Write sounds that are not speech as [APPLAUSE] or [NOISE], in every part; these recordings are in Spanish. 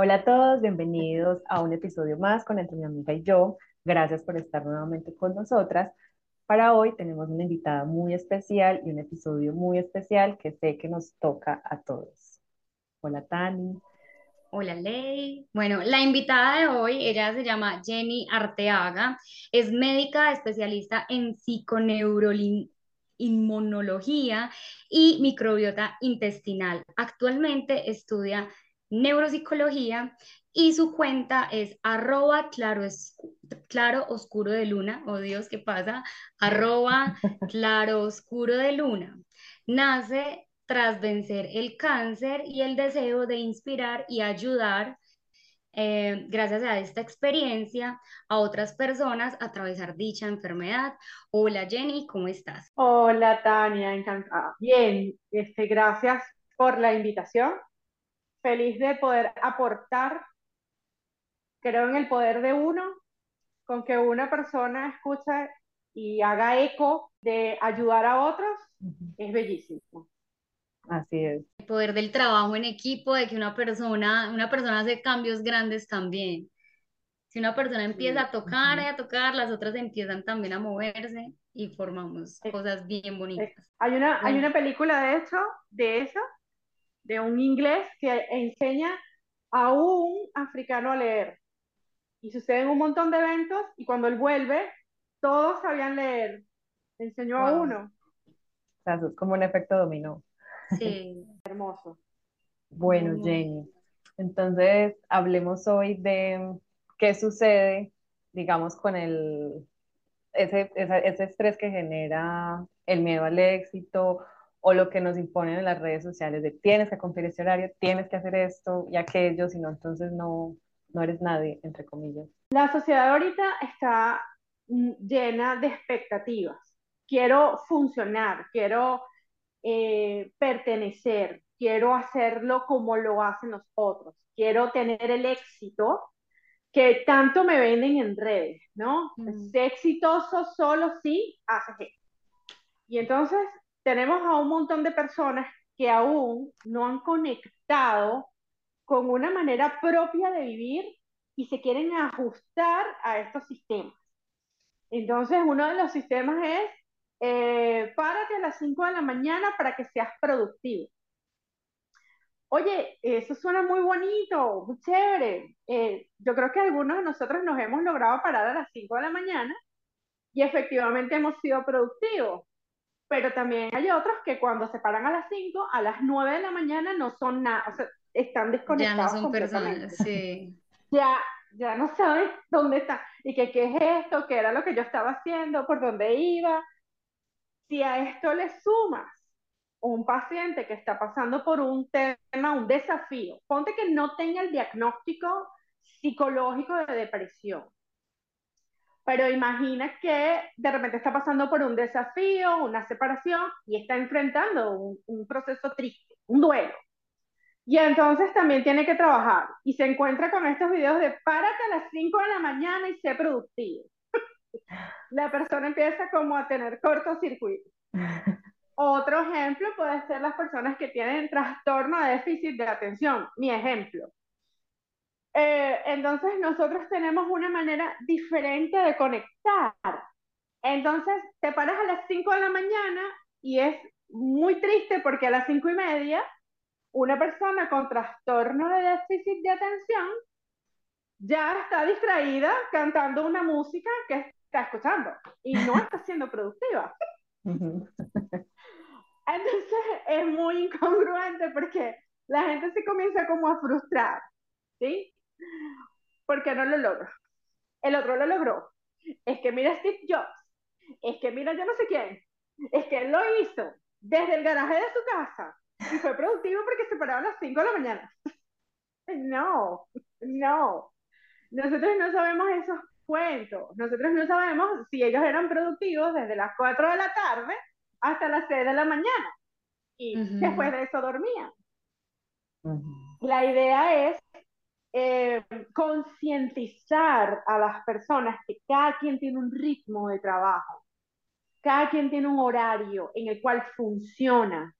Hola a todos, bienvenidos a un episodio más con Entre mi amiga y yo. Gracias por estar nuevamente con nosotras. Para hoy tenemos una invitada muy especial y un episodio muy especial que sé que nos toca a todos. Hola Tani. Hola Ley. Bueno, la invitada de hoy, ella se llama Jenny Arteaga, es médica especialista en psiconeuroinmunología y microbiota intestinal. Actualmente estudia neuropsicología y su cuenta es arroba claro, oscuro de luna, oh Dios, ¿qué pasa? Arroba claro oscuro de luna. Nace tras vencer el cáncer y el deseo de inspirar y ayudar, eh, gracias a esta experiencia, a otras personas a atravesar dicha enfermedad. Hola Jenny, ¿cómo estás? Hola Tania, encantada. Bien, este, gracias por la invitación feliz de poder aportar. Creo en el poder de uno, con que una persona escuche y haga eco de ayudar a otros, es bellísimo. Así es. El poder del trabajo en equipo, de que una persona, una persona hace cambios grandes también. Si una persona empieza a tocar y a tocar, las otras empiezan también a moverse y formamos cosas bien bonitas. Hay una, hay una película de hecho, de eso, de un inglés que enseña a un africano a leer. Y suceden un montón de eventos y cuando él vuelve, todos sabían leer. Enseñó a uno. O sea, es como un efecto dominó. Sí. [LAUGHS] Hermoso. Bueno, Jenny, entonces hablemos hoy de qué sucede, digamos, con el, ese, ese estrés que genera el miedo al éxito o lo que nos imponen en las redes sociales de tienes que cumplir este horario, tienes que hacer esto y aquello, sino entonces no, no eres nadie, entre comillas. La sociedad ahorita está mm, llena de expectativas. Quiero funcionar, quiero eh, pertenecer, quiero hacerlo como lo hacen los otros, quiero tener el éxito que tanto me venden en redes, ¿no? Mm. exitoso solo si haces esto. Y entonces tenemos a un montón de personas que aún no han conectado con una manera propia de vivir y se quieren ajustar a estos sistemas. Entonces, uno de los sistemas es, eh, párate a las 5 de la mañana para que seas productivo. Oye, eso suena muy bonito, muy chévere. Eh, yo creo que algunos de nosotros nos hemos logrado parar a las 5 de la mañana y efectivamente hemos sido productivos pero también hay otros que cuando se paran a las 5, a las 9 de la mañana no son nada, o sea, están desconectados. Ya no son personas, sí. [LAUGHS] Ya, ya no saben dónde están, y que qué es esto, qué era lo que yo estaba haciendo, por dónde iba. Si a esto le sumas un paciente que está pasando por un tema, un desafío, ponte que no tenga el diagnóstico psicológico de depresión, pero imagina que de repente está pasando por un desafío, una separación y está enfrentando un, proceso triste, un duelo. Y entonces también tiene que trabajar y se encuentra con estos videos de párate a las 5 de la mañana y sé productivo. [LAUGHS] la persona empieza como a tener cortocircuito. [LAUGHS] Otro ejemplo puede ser las personas que tienen trastorno de déficit de atención. Mi ejemplo. Eh, entonces nosotros tenemos una manera diferente de conectar. Entonces te paras a las 5 de la mañana y es muy triste porque a las 5 y media una persona con trastorno de déficit de atención ya está distraída cantando una música que está escuchando y no [LAUGHS] está siendo productiva. Entonces es muy incongruente porque la gente se comienza como a frustrar, ¿sí? Porque no lo logro. El otro lo logró. Es que mira Steve Jobs. Es que mira yo no sé quién. Es que él lo hizo desde el garaje de su casa y fue productivo porque se paraba a las 5 de la mañana. [LAUGHS] No, no. nosotros no sabemos esos cuentos, nosotros no sabemos si ellos eran productivos desde las 4 de la tarde hasta las 6 de la mañana y después de eso dormían. La idea es eh, concientizar a las personas que cada quien tiene un ritmo de trabajo, cada quien tiene un horario en el cual funciona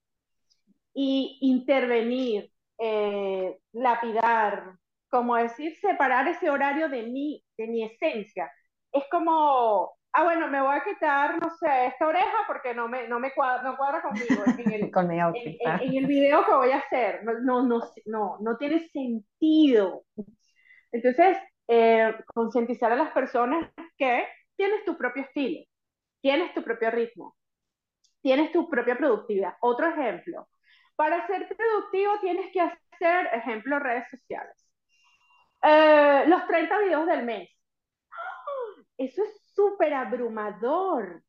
y intervenir, eh, lapidar, como decir, separar ese horario de mí, de mi esencia. Es como, ah, bueno, me voy a quitar, no sé, esta oreja porque no me, no me cuadra, no cuadra conmigo en el, [LAUGHS] Con en, en, el video que voy a hacer. No, no, no, no, no tiene sentido. Entonces, eh, concientizar a las personas que tienes tu propio estilo, tienes tu propio ritmo, tienes tu propia productividad. Otro ejemplo, para ser productivo tienes que hacer, ejemplo, redes sociales. Eh, los 30 videos del mes. Eso es súper abrumador.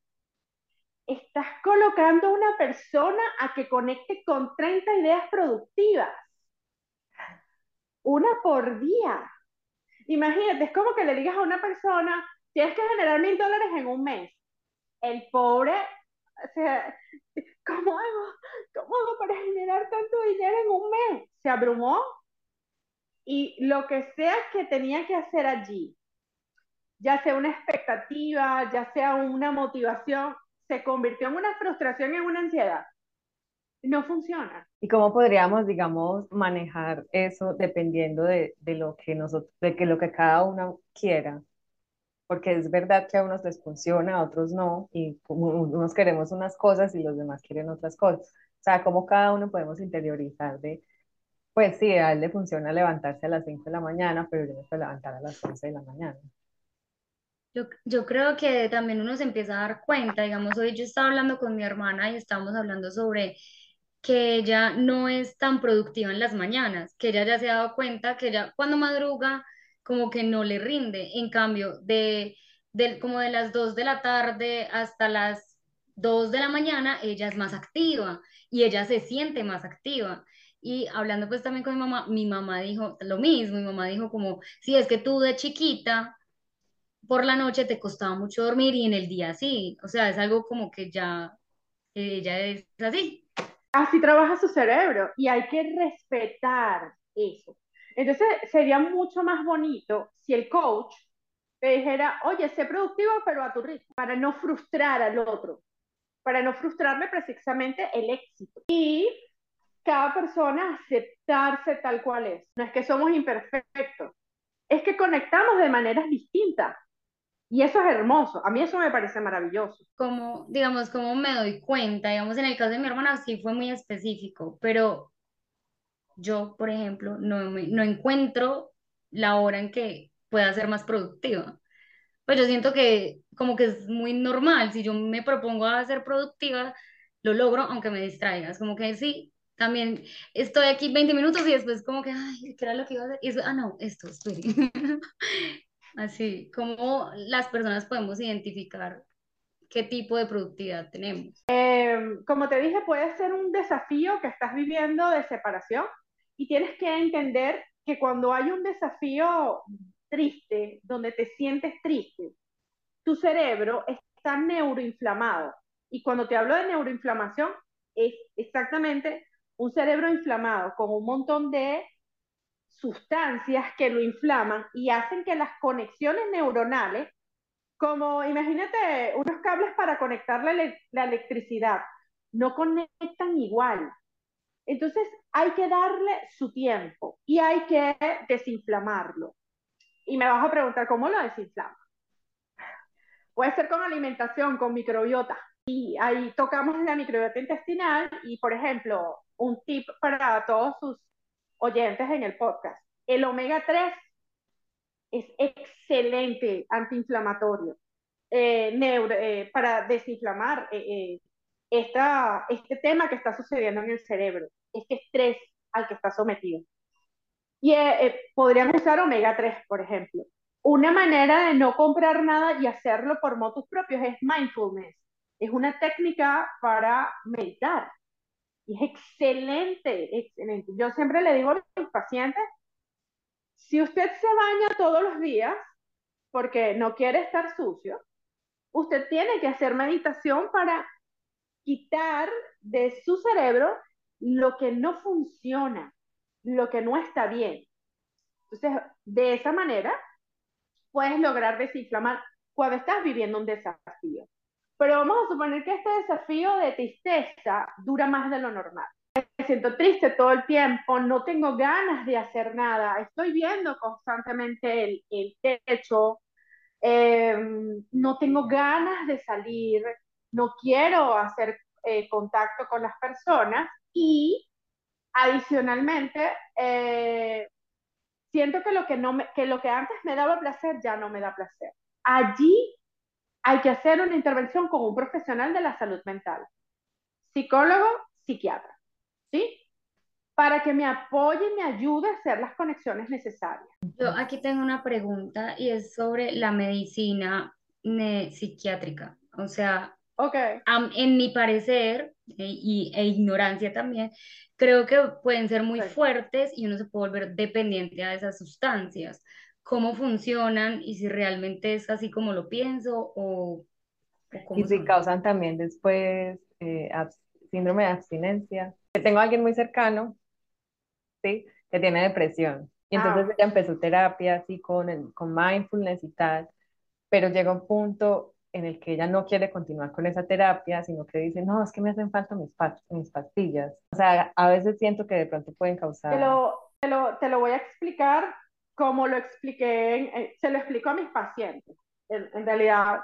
Estás colocando a una persona a que conecte con 30 ideas productivas. Una por día. Imagínate, es como que le digas a una persona, tienes que generar mil dólares en un mes. El pobre, o sea, [LAUGHS] ¿cómo hago? ¿Cómo hago para generar tanto dinero en un mes? Se abrumó y lo que sea que tenía que hacer allí, ya sea una expectativa, ya sea una motivación, se convirtió en una frustración en una ansiedad. No funciona. ¿Y cómo podríamos, digamos, manejar eso dependiendo de, de lo que nosotros, de que lo que cada uno quiera? Porque es verdad que a unos les funciona, a otros no, y unos queremos unas cosas y los demás quieren otras cosas. O sea, cómo cada uno podemos interiorizar de, pues sí, a él le funciona levantarse a las 5 de la mañana, pero yo me puedo levantar a las 11 de la mañana. Yo, yo creo que también uno se empieza a dar cuenta, digamos, hoy yo estaba hablando con mi hermana y estábamos hablando sobre que ella no es tan productiva en las mañanas, que ella ya se ha dado cuenta que ella cuando madruga como que no le rinde, en cambio de, de como de las 2 de la tarde hasta las 2 de la mañana ella es más activa y ella se siente más activa. Y hablando pues también con mi mamá, mi mamá dijo lo mismo, mi mamá dijo como, si es que tú de chiquita por la noche te costaba mucho dormir y en el día sí, o sea, es algo como que ya ella es así. Así trabaja su cerebro y hay que respetar eso. Entonces sería mucho más bonito si el coach te dijera, oye, sé productivo pero a tu ritmo, para no frustrar al otro, para no frustrarme precisamente el éxito. Y cada persona aceptarse tal cual es. No es que somos imperfectos, es que conectamos de maneras distintas. Y eso es hermoso, a mí eso me parece maravilloso. Como, digamos, como me doy cuenta, digamos, en el caso de mi hermana sí fue muy específico, pero yo, por ejemplo, no, no encuentro la hora en que pueda ser más productiva. Pues yo siento que como que es muy normal, si yo me propongo a ser productiva, lo logro aunque me distraigas, como que sí, también estoy aquí 20 minutos y después como que, ay, ¿qué era lo que iba a hacer? Y eso, ah, no, esto, espere. [LAUGHS] Así, como las personas podemos identificar qué tipo de productividad tenemos. Em, como te dije, puede ser un desafío que estás viviendo de separación y tienes que entender que cuando hay un desafío triste, donde te sientes triste, tu cerebro está neuroinflamado. Y cuando te hablo de neuroinflamación, es exactamente un cerebro inflamado con un montón de sustancias que lo inflaman y hacen que las conexiones neuronales, como imagínate unos cables para conectar la, electricidad, no conectan igual. Entonces hay que darle su tiempo y hay que desinflamarlo. Y me vas a preguntar, ¿cómo lo desinflama? Puede ser con alimentación, con microbiota. Y ahí tocamos la microbiota intestinal y, por ejemplo, un tip para todos sus oyentes en el podcast. El omega 3 es excelente antiinflamatorio eh, eh, para desinflamar eh, este tema que está sucediendo en el cerebro, este estrés al que está sometido. Y podrían usar omega 3, por ejemplo. Una manera de no comprar nada y hacerlo por motos propios es mindfulness. Es una técnica para meditar es excelente, excelente. Yo siempre le digo a mis pacientes, si usted se baña todos los días porque no quiere estar sucio, usted tiene que hacer meditación para quitar de su cerebro lo que no funciona, lo que no está bien. Entonces, de esa manera, puedes lograr desinflamar cuando estás viviendo un desafío. Pero vamos a suponer que este desafío de tristeza dura más de lo normal. Me siento triste todo el tiempo, no tengo ganas de hacer nada, estoy viendo constantemente el, el techo, eh, no tengo ganas de salir, no quiero hacer eh, contacto con las personas y adicionalmente eh, siento que lo que, no me, que lo que antes me daba placer ya no me da placer. Allí hay que hacer una intervención con un profesional de la salud mental, psicólogo, psiquiatra, ¿sí? Para que me apoye y me ayude a hacer las conexiones necesarias. Yo aquí tengo una pregunta y es sobre la medicina psiquiátrica. O sea, okay. en mi parecer e, y, e ignorancia también, creo que pueden ser muy fuertes y uno se puede volver dependiente a esas sustancias. ¿Cómo funcionan y si realmente es así como lo pienso o, y si causan también después eh, síndrome de abstinencia. Tengo a alguien muy cercano, ¿sí? Que tiene depresión. Y entonces ah. ella empezó terapia así con, el, con mindfulness y tal, pero llega un punto en el que ella no quiere continuar con esa terapia, sino que dice, no, es que me hacen falta mis, mis pastillas. O sea, a veces siento que de pronto pueden causar... Te lo, te lo, te lo voy a explicar como lo expliqué, eh, se lo explico a mis pacientes. En, en realidad,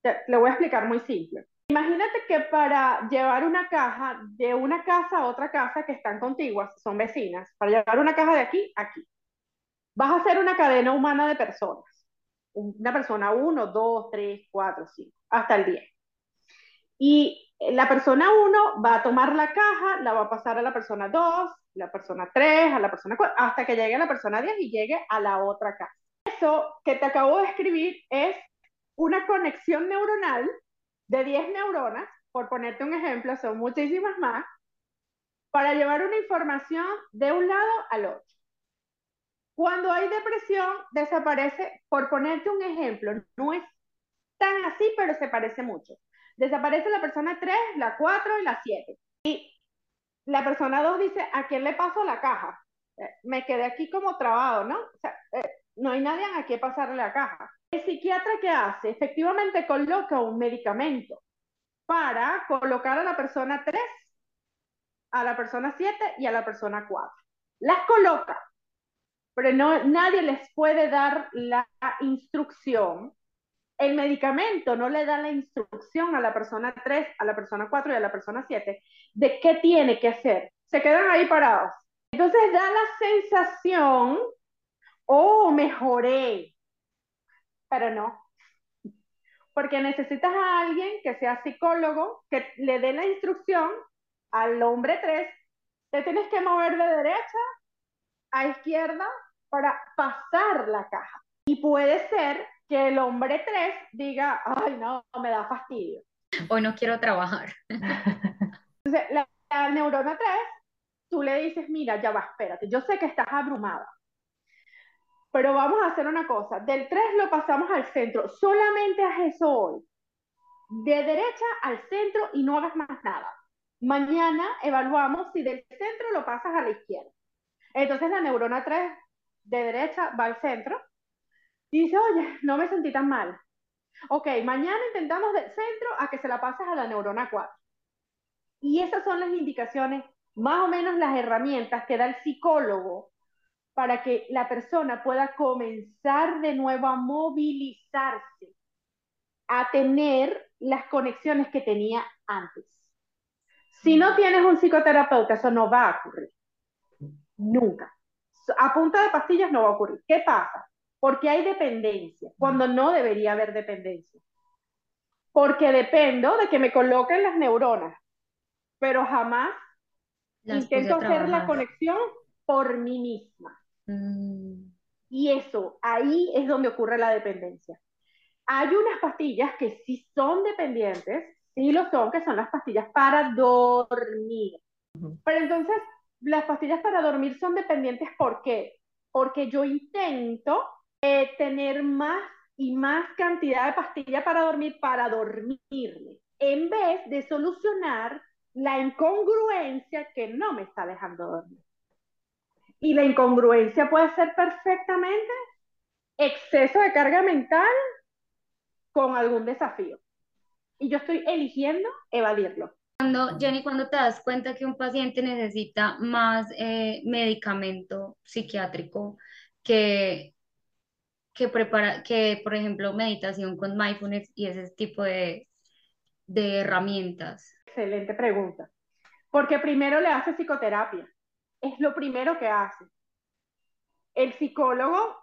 te, le voy a explicar muy simple. Imagínate que para llevar una caja de una casa a otra casa que están contiguas, son vecinas, para llevar una caja de aquí a aquí, vas a hacer una cadena humana de personas. Una persona 1, 2, 3, 4, 5, hasta el 10. Y la persona 1 va a tomar la caja, la va a pasar a la persona 2, la persona 3, a la persona 4, hasta que llegue a la persona 10 y llegue a la otra casa. Eso que te acabo de escribir es una conexión neuronal de 10 neuronas, por ponerte un ejemplo, son muchísimas más, para llevar una información de un lado al otro. Cuando hay depresión, desaparece, por ponerte un ejemplo, no es tan así, pero se parece mucho. Desaparece la persona 3, la 4 y la 7. Y la persona 2 dice, ¿a quién le paso la caja? Eh, me quedé aquí como trabado, ¿no? Eh, no hay nadie a quien pasarle la caja. El psiquiatra ¿qué hace? Efectivamente coloca un medicamento para colocar a la persona 3, a la persona 7 y a la persona 4. Las coloca, pero no, nadie les puede dar la instrucción. El medicamento no le da la instrucción a la persona 3, a la persona 4 y a la persona 7 de qué tiene que hacer. Se quedan ahí parados. Entonces da la sensación, oh, mejoré, pero no. Porque necesitas a alguien que sea psicólogo, que le dé la instrucción al hombre 3, te tienes que mover de derecha a izquierda para pasar la caja. Y puede ser que el hombre 3 diga, ay, no, me da fastidio. Hoy no quiero trabajar. [LAUGHS] Entonces, la, la, neurona 3, tú le dices, mira, ya va, espérate, yo sé que estás abrumada, pero vamos a hacer una cosa, del 3 lo pasamos al centro, solamente haz eso hoy, de derecha al centro y no hagas más nada. Mañana evaluamos si del centro lo pasas a la izquierda. Entonces la neurona 3 de derecha va al centro y dice, oye, no me sentí tan mal. Ok, mañana intentamos del centro a que se la pases a la neurona 4. Y esas son las indicaciones, más o menos las herramientas que da el psicólogo para que la persona pueda comenzar de nuevo a movilizarse, a tener las conexiones que tenía antes. Si no tienes un psicoterapeuta, eso no va a ocurrir. Nunca a punta de pastillas no va a ocurrir. ¿Qué pasa? Porque hay dependencia, cuando no debería haber dependencia. Porque dependo de que me coloquen las neuronas, pero jamás intento hacer la conexión por mí misma. Mm. Y eso, ahí es donde ocurre la dependencia. Hay unas pastillas que sí son dependientes, sí lo son, que son las pastillas para dormir. Pero entonces, las pastillas para dormir son dependientes ¿por qué? porque yo intento eh, tener más y más cantidad de pastilla para dormir para dormirme, en vez de solucionar la incongruencia que no me está dejando dormir. Y la incongruencia puede ser perfectamente exceso de carga mental con algún desafío. Y yo estoy eligiendo evadirlo. Cuando, Jenny, cuando te das cuenta que un paciente necesita más eh, medicamento psiquiátrico que, que, prepara, que, por ejemplo, meditación con mindfulness y ese tipo de, de herramientas? Excelente pregunta. Porque primero le hace psicoterapia. Es lo primero que hace. El psicólogo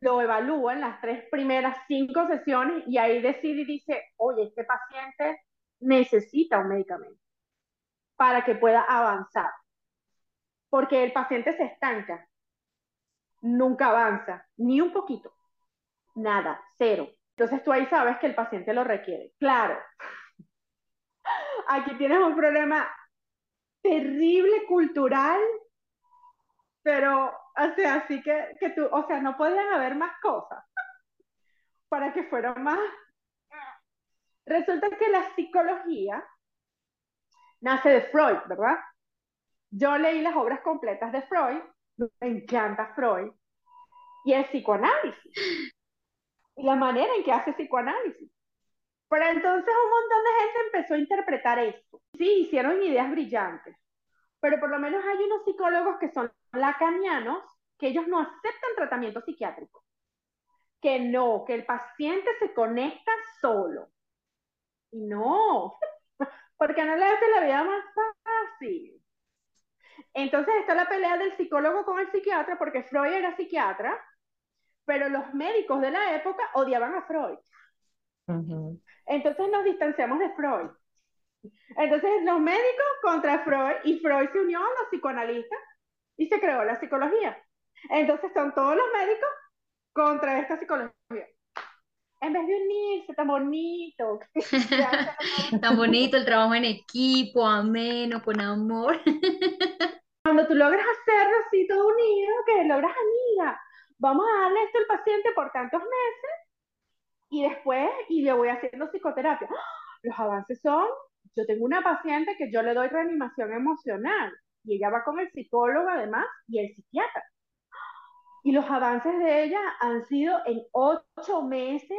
lo evalúa en las tres primeras cinco sesiones y ahí decide y dice, oye, este paciente necesita un medicamento para que pueda avanzar. Porque el paciente se estanca, nunca avanza, ni un poquito, nada, cero. Entonces tú ahí sabes que el paciente lo requiere. Claro, [LAUGHS] aquí tienes un problema terrible cultural, pero, o sea, así que, que tú, o sea, no podían haber más cosas [LAUGHS] para que fueran más Resulta que la psicología nace de Freud, ¿verdad? Yo leí las obras completas de Freud, me encanta Freud, y el psicoanálisis, y la manera en que hace psicoanálisis. Pero entonces un montón de gente empezó a interpretar esto. Sí, hicieron ideas brillantes, pero por lo menos hay unos psicólogos que son lacanianos, que ellos no aceptan tratamiento psiquiátrico. Que no, que el paciente se conecta solo. Y no, [LAUGHS] porque no le hace la vida más fácil. Entonces está la pelea del psicólogo con el psiquiatra, porque Freud era psiquiatra, pero los médicos de la época odiaban a Freud. Entonces nos distanciamos de Freud. Entonces los médicos contra Freud y Freud se unió a los psicoanalistas y se creó la psicología. Entonces son todos los médicos contra esta psicología en vez de unirse, [LAUGHS] tan bonito. tan bonito el trabajo en equipo, ameno, con amor. [LAUGHS] Cuando tú logras hacerlo así todo unido, que logras, amiga, vamos a darle esto al paciente por tantos meses y después, y le voy haciendo psicoterapia. Los avances son, yo tengo una paciente que yo le doy reanimación emocional y ella va con el psicólogo además y el psiquiatra. Y los avances de ella han sido en ocho meses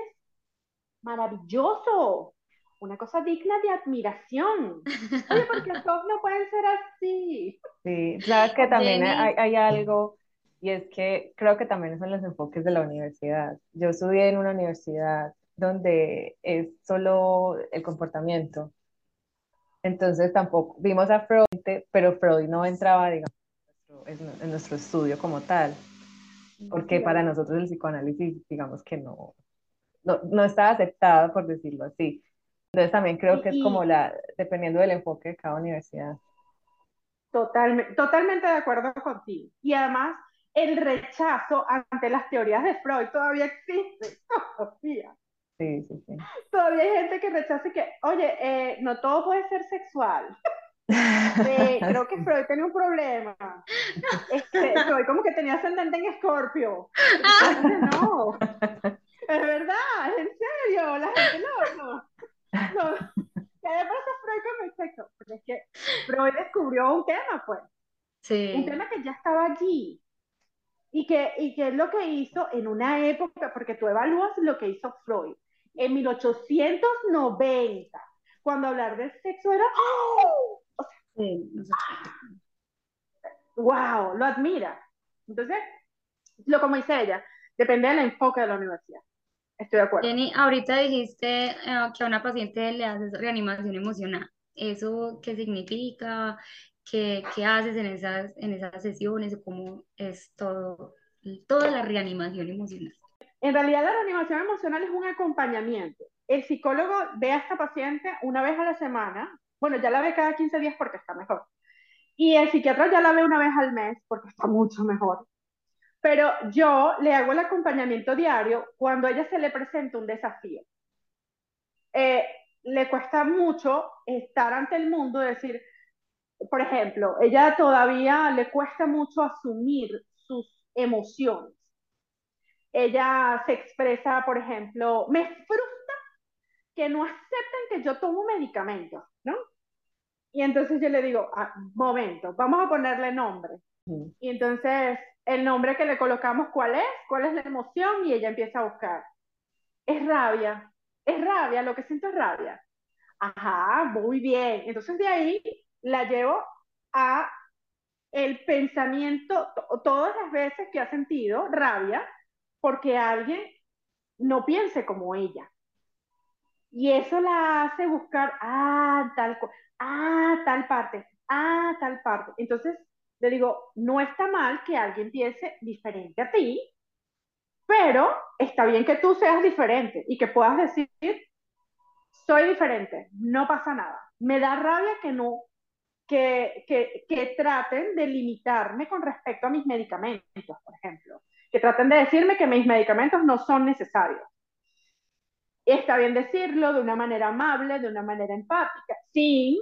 maravilloso, una cosa digna de admiración. [LAUGHS] Oye, porque todos no pueden ser así. Sí, claro que también hay, hay, algo, y es que creo que también son los enfoques de la universidad. Yo estudié en una universidad donde es solo el comportamiento. Entonces tampoco vimos a Freud, pero Freud no entraba, digamos, en nuestro estudio como tal, porque para nosotros el psicoanálisis, digamos que no, no, no estaba aceptada, por decirlo así. Entonces también creo que es como la, dependiendo del enfoque de cada universidad. Totalmente, totalmente de acuerdo contigo. Y además, el rechazo ante las teorías de Freud todavía existe [LAUGHS] todavía. Sí, sí, sí. Todavía hay gente que rechaza que, oye, eh, no todo puede ser sexual. [LAUGHS] Eh, creo que [LAUGHS] Freud tenía un problema. Este, Freud como que tenía ascendente en Escorpio. no. Es verdad, en serio, la gente no, no. no. ¿Qué pasa Freud con el sexo? Porque es que Freud descubrió un tema, pues. Sí. Un tema que ya estaba allí. Y que, y que es lo que hizo en una época, porque tú evalúas lo que hizo Freud en 1890, cuando hablar del sexo era. ¡Oh! Sí, ¡Wow! Lo admira. Entonces, lo como dice ella, depende del enfoque de la universidad. Estoy de acuerdo. Jenny, ahorita dijiste eh, que a una paciente le haces reanimación emocional. ¿Eso qué significa? ¿Qué, qué haces en esas, en esas sesiones? ¿Cómo es todo, toda la reanimación emocional? En realidad la reanimación emocional es un acompañamiento. El psicólogo ve a esta paciente una vez a la semana, bueno, ya la ve cada 15 días porque está mejor. Y el psiquiatra ya la ve una vez al mes porque está mucho mejor pero yo le hago el acompañamiento diario cuando a ella se le presenta un desafío. Eh, le cuesta mucho estar ante el mundo, decir, por ejemplo, ella todavía le cuesta mucho asumir sus emociones. Ella se expresa, por ejemplo, me frustra que no acepten que yo tomo medicamentos, ¿no? Y entonces yo le digo, ah, momento, vamos a ponerle nombre. Y entonces el nombre que le colocamos, ¿cuál es? ¿Cuál es la emoción? Y ella empieza a buscar. Es rabia, es rabia, lo que siento es rabia. Ajá, muy bien. Entonces de ahí la llevo a el pensamiento, todas las veces que ha sentido rabia, porque alguien no piense como ella. Y eso la hace buscar, ah, tal, ah, tal parte, ah, tal parte. Entonces, le digo, no está mal que alguien piense diferente a ti, pero está bien que tú seas diferente y que puedas decir, soy diferente, no pasa nada. Me da rabia que no, que, que, que traten de limitarme con respecto a mis medicamentos, por ejemplo. Que traten de decirme que mis medicamentos no son necesarios. Está bien decirlo de una manera amable, de una manera empática, sin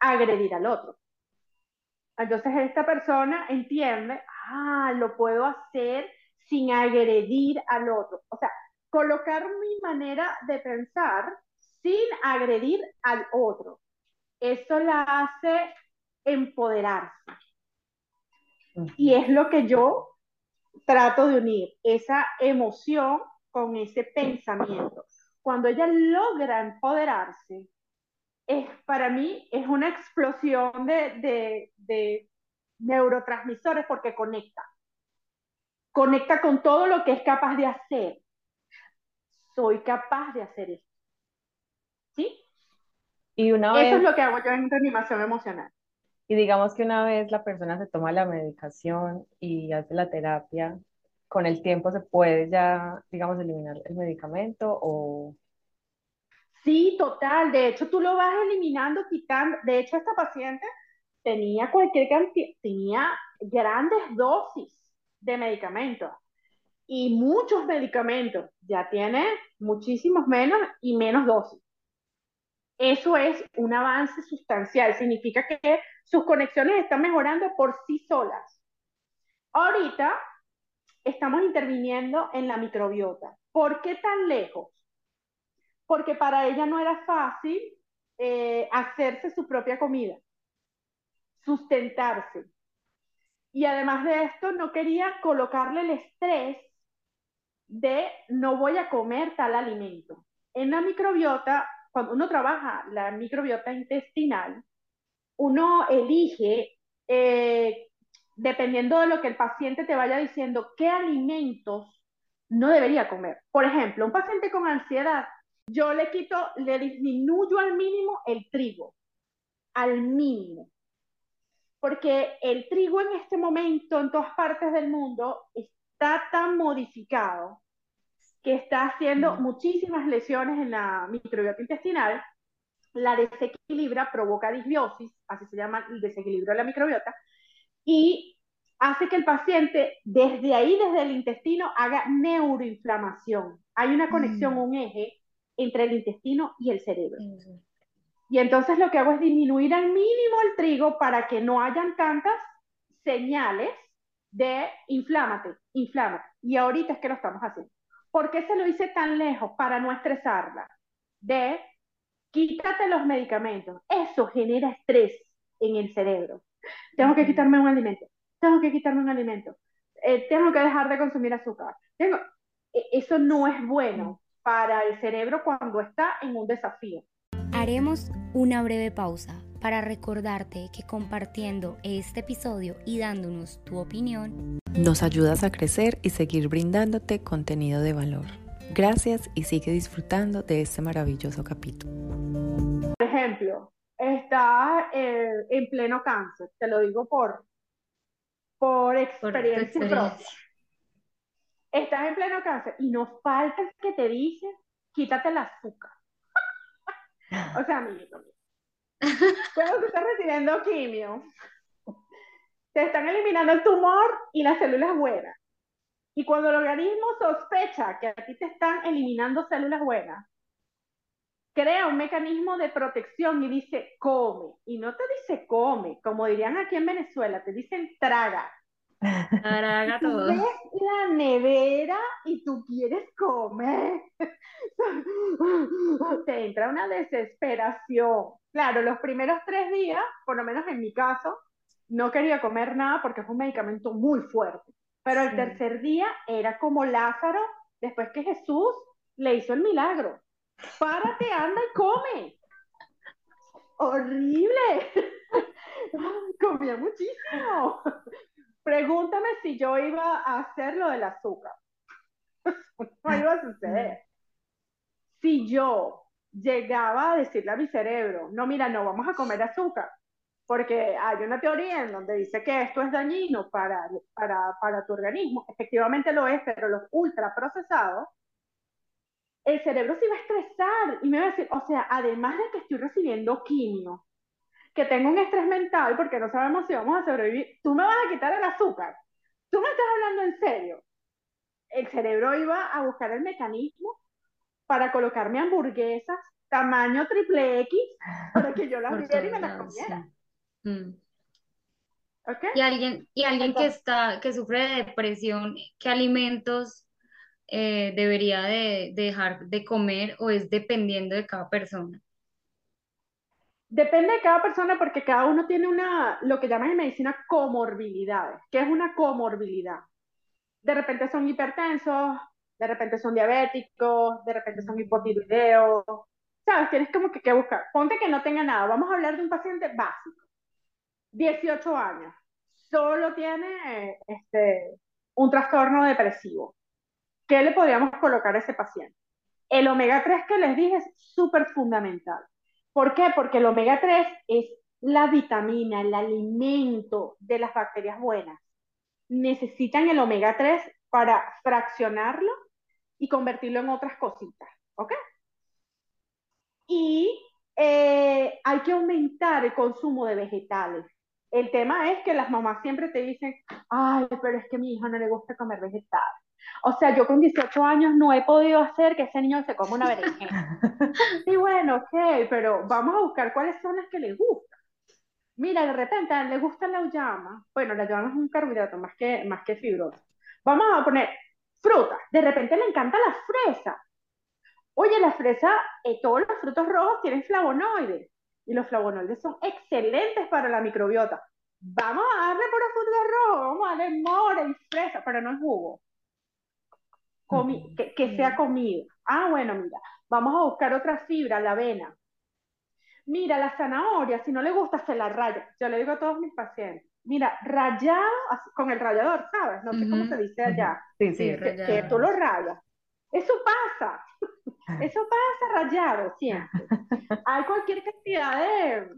agredir al otro. Entonces esta persona entiende, ah, lo puedo hacer sin agredir al otro. O sea, colocar mi manera de pensar sin agredir al otro. Eso la hace empoderarse. Y es lo que yo trato de unir, esa emoción con ese pensamiento. Cuando ella logra empoderarse, es, para mí es una explosión de, de, neurotransmisores porque conecta. Conecta con todo lo que es capaz de hacer. Soy capaz de hacer esto. ¿Sí? Y una Eso es lo que hago yo en reanimación emocional. Y digamos que una vez la persona se toma la medicación y hace la terapia, con el tiempo se puede ya, digamos, eliminar el medicamento o Sí, total. De hecho, tú lo vas eliminando, quitando. De hecho, esta paciente tenía cualquier cantidad, tenía grandes dosis de medicamentos y muchos medicamentos. Ya tiene muchísimos menos y menos dosis. Eso es un avance sustancial. Significa que sus conexiones están mejorando por sí solas. Ahorita estamos interviniendo en la microbiota. ¿Por qué tan lejos? porque para ella no era fácil eh, hacerse su propia comida, sustentarse. Y además de esto, no quería colocarle el estrés de no voy a comer tal alimento. En la microbiota, cuando uno trabaja la microbiota intestinal, uno elige, eh, dependiendo de lo que el paciente te vaya diciendo, qué alimentos no debería comer. Por ejemplo, un paciente con ansiedad yo le quito, le disminuyo al mínimo el trigo, al mínimo. Porque el trigo en este momento en todas partes del mundo está tan modificado que está haciendo muchísimas lesiones en la microbiota intestinal, la desequilibra, provoca disbiosis, así se llama el desequilibrio de la microbiota, y hace que el paciente desde ahí, desde el intestino, haga neuroinflamación. Hay una conexión, mm. un eje entre el intestino y el cerebro. Y entonces lo que hago es disminuir al mínimo el trigo para que no hayan tantas señales de inflámate, inflámate. Y ahorita es que lo estamos haciendo. ¿Por qué se lo hice tan lejos? Para no estresarla. De quítate los medicamentos. Eso genera estrés en el cerebro. Tengo que quitarme un alimento. Tengo que quitarme un alimento. Eh, tengo que dejar de consumir azúcar. Tengo... E, eso no es bueno para el cerebro cuando está en un desafío. Haremos una breve pausa para recordarte que compartiendo este episodio y dándonos tu opinión, nos ayudas a crecer y seguir brindándote contenido de valor. Gracias y sigue disfrutando de este maravilloso capítulo. Por ejemplo, está eh, en pleno cáncer, te lo digo por, por experiencia, propia estás en pleno cáncer y no falta el que te dice, quítate el azúcar. o sea, amiguito Cuando tú estás recibiendo quimio, te están eliminando el tumor y las células buenas. Y cuando el organismo sospecha que a ti te están eliminando células buenas, crea un mecanismo de protección y dice come. Y no te dice come, como dirían aquí en Venezuela, te dicen traga. Haga todo. Ves la nevera y tú quieres comer. [LAUGHS] Te entra una desesperación. Claro, los primeros tres días, por lo menos en mi caso, no quería comer nada porque es un medicamento muy fuerte. Pero el Sí. tercer día era como Lázaro después que Jesús le hizo el milagro. Párate, anda y come. Horrible. Comía muchísimo. Pregúntame si yo iba a hacer lo del azúcar. [LAUGHS] No iba a suceder. Si yo llegaba a decirle a mi cerebro, no, mira, no vamos a comer azúcar, porque hay una teoría en donde dice que esto es dañino para, para, para tu organismo. Efectivamente lo es, pero los ultraprocesados, el cerebro se iba a estresar y me iba a decir, o sea, además de que estoy recibiendo quimio, que tengo un estrés mental porque no sabemos si vamos a sobrevivir, tú me vas a quitar el azúcar. Tú me estás hablando en serio. El cerebro iba a buscar el mecanismo para colocarme hamburguesas tamaño triple X para que yo las [LAUGHS] Por viera y me las comiera. sí. Mm. ¿Ok? Y alguien, y alguien que está, que sufre de depresión, ¿qué alimentos eh, debería de, de dejar de comer o es dependiendo de cada persona? Depende de cada persona porque cada uno tiene una, lo que llaman en medicina comorbilidades. ¿Qué es una comorbilidad? De repente son hipertensos, de repente son diabéticos, de repente son hipotiroideos. ¿Sabes? Tienes como que, que buscar. Ponte que no tenga nada. Vamos a hablar de un paciente básico. 18 años. Solo tiene eh, este, un trastorno depresivo. ¿Qué le podríamos colocar a ese paciente? El omega 3 que les dije es súper fundamental. ¿Por qué? Porque el omega 3 es la vitamina, el alimento de las bacterias buenas. Necesitan el omega 3 para fraccionarlo y convertirlo en otras cositas. ¿Ok? Y eh, hay que aumentar el consumo de vegetales. El tema es que las mamás siempre te dicen, ay, pero es que a mi hija no le gusta comer vegetales. O sea, yo con 18 años no he podido hacer que ese niño se coma una berenjena. [LAUGHS] Sí, bueno, ok, pero vamos a buscar cuáles son las que le gustan. Mira, de repente a él le gusta la uyama. Bueno, la uyama es un carbohidrato más que, más que fibroso. Vamos a poner frutas. De repente le encanta la fresa. Oye, la fresa, eh, todos los frutos rojos tienen flavonoides. Y los flavonoides son excelentes para la microbiota. Vamos a darle por frutos rojos, vamos a darle mora y fresa, pero no es jugo. Comi que, que sea comido. Ah, bueno, mira, vamos a buscar otra fibra, la avena. Mira, la zanahoria, si no le gusta, se la raya. Yo le digo a todos mis pacientes, mira, rayado con el rallador, ¿sabes? No sé cómo se dice allá. Sí, Sí, sí. Que, que tú lo rayas. Eso pasa. [LAUGHS] Eso pasa rayado siempre. Hay cualquier cantidad de,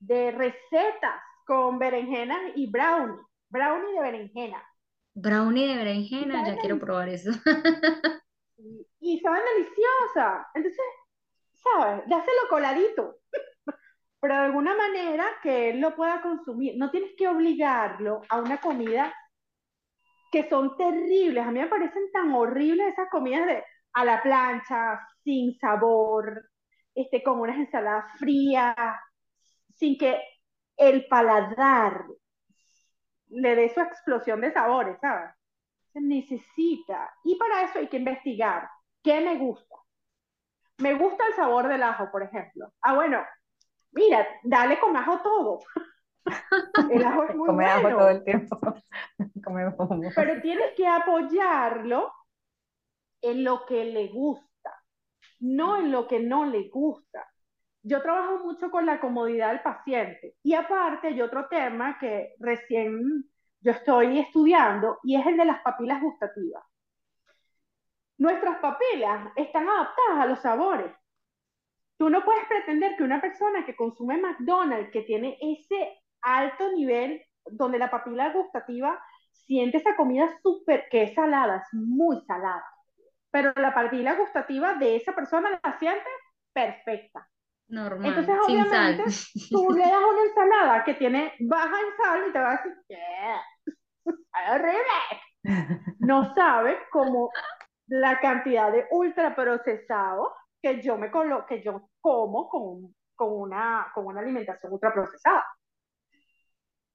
de recetas con berenjenas y brownie. Brownie de berenjena. Brownie de berenjena, ya quiero probar eso. Y, y saben deliciosa. Entonces, ¿sabes? Dáselo coladito. [LAUGHS] Pero de alguna manera que él lo pueda consumir. No tienes que obligarlo a una comida que son terribles. A mí me parecen tan horribles esas comidas de a la plancha, sin sabor, este, con unas ensaladas frías, sin que el paladar le dé su explosión de sabores, ¿sabes? Se necesita. Y para eso hay que investigar qué me gusta. Me gusta el sabor del ajo, por ejemplo. Ah, bueno, mira, dale con ajo todo. [LAUGHS] El ajo es muy Come ajo bueno. todo el tiempo. [LAUGHS] Come pero tienes que apoyarlo en lo que le gusta, no en lo que no le gusta. Yo trabajo mucho con la comodidad del paciente y aparte hay otro tema que recién yo estoy estudiando y es el de las papilas gustativas. Nuestras papilas están adaptadas a los sabores. Tú no puedes pretender que una persona que consume McDonald's, que tiene ese alto nivel donde la papila gustativa siente esa comida súper, que es salada, es muy salada. Pero la papila gustativa de esa persona la siente perfecta. Normal, Entonces, sin sal. obviamente, tú [LAUGHS] le das una ensalada que tiene baja en sal y te va a decir, ¿qué? ¡Es horrible! No sabe cómo la cantidad de ultraprocesados que yo me colo que yo como con, con, una, con una alimentación ultraprocesada.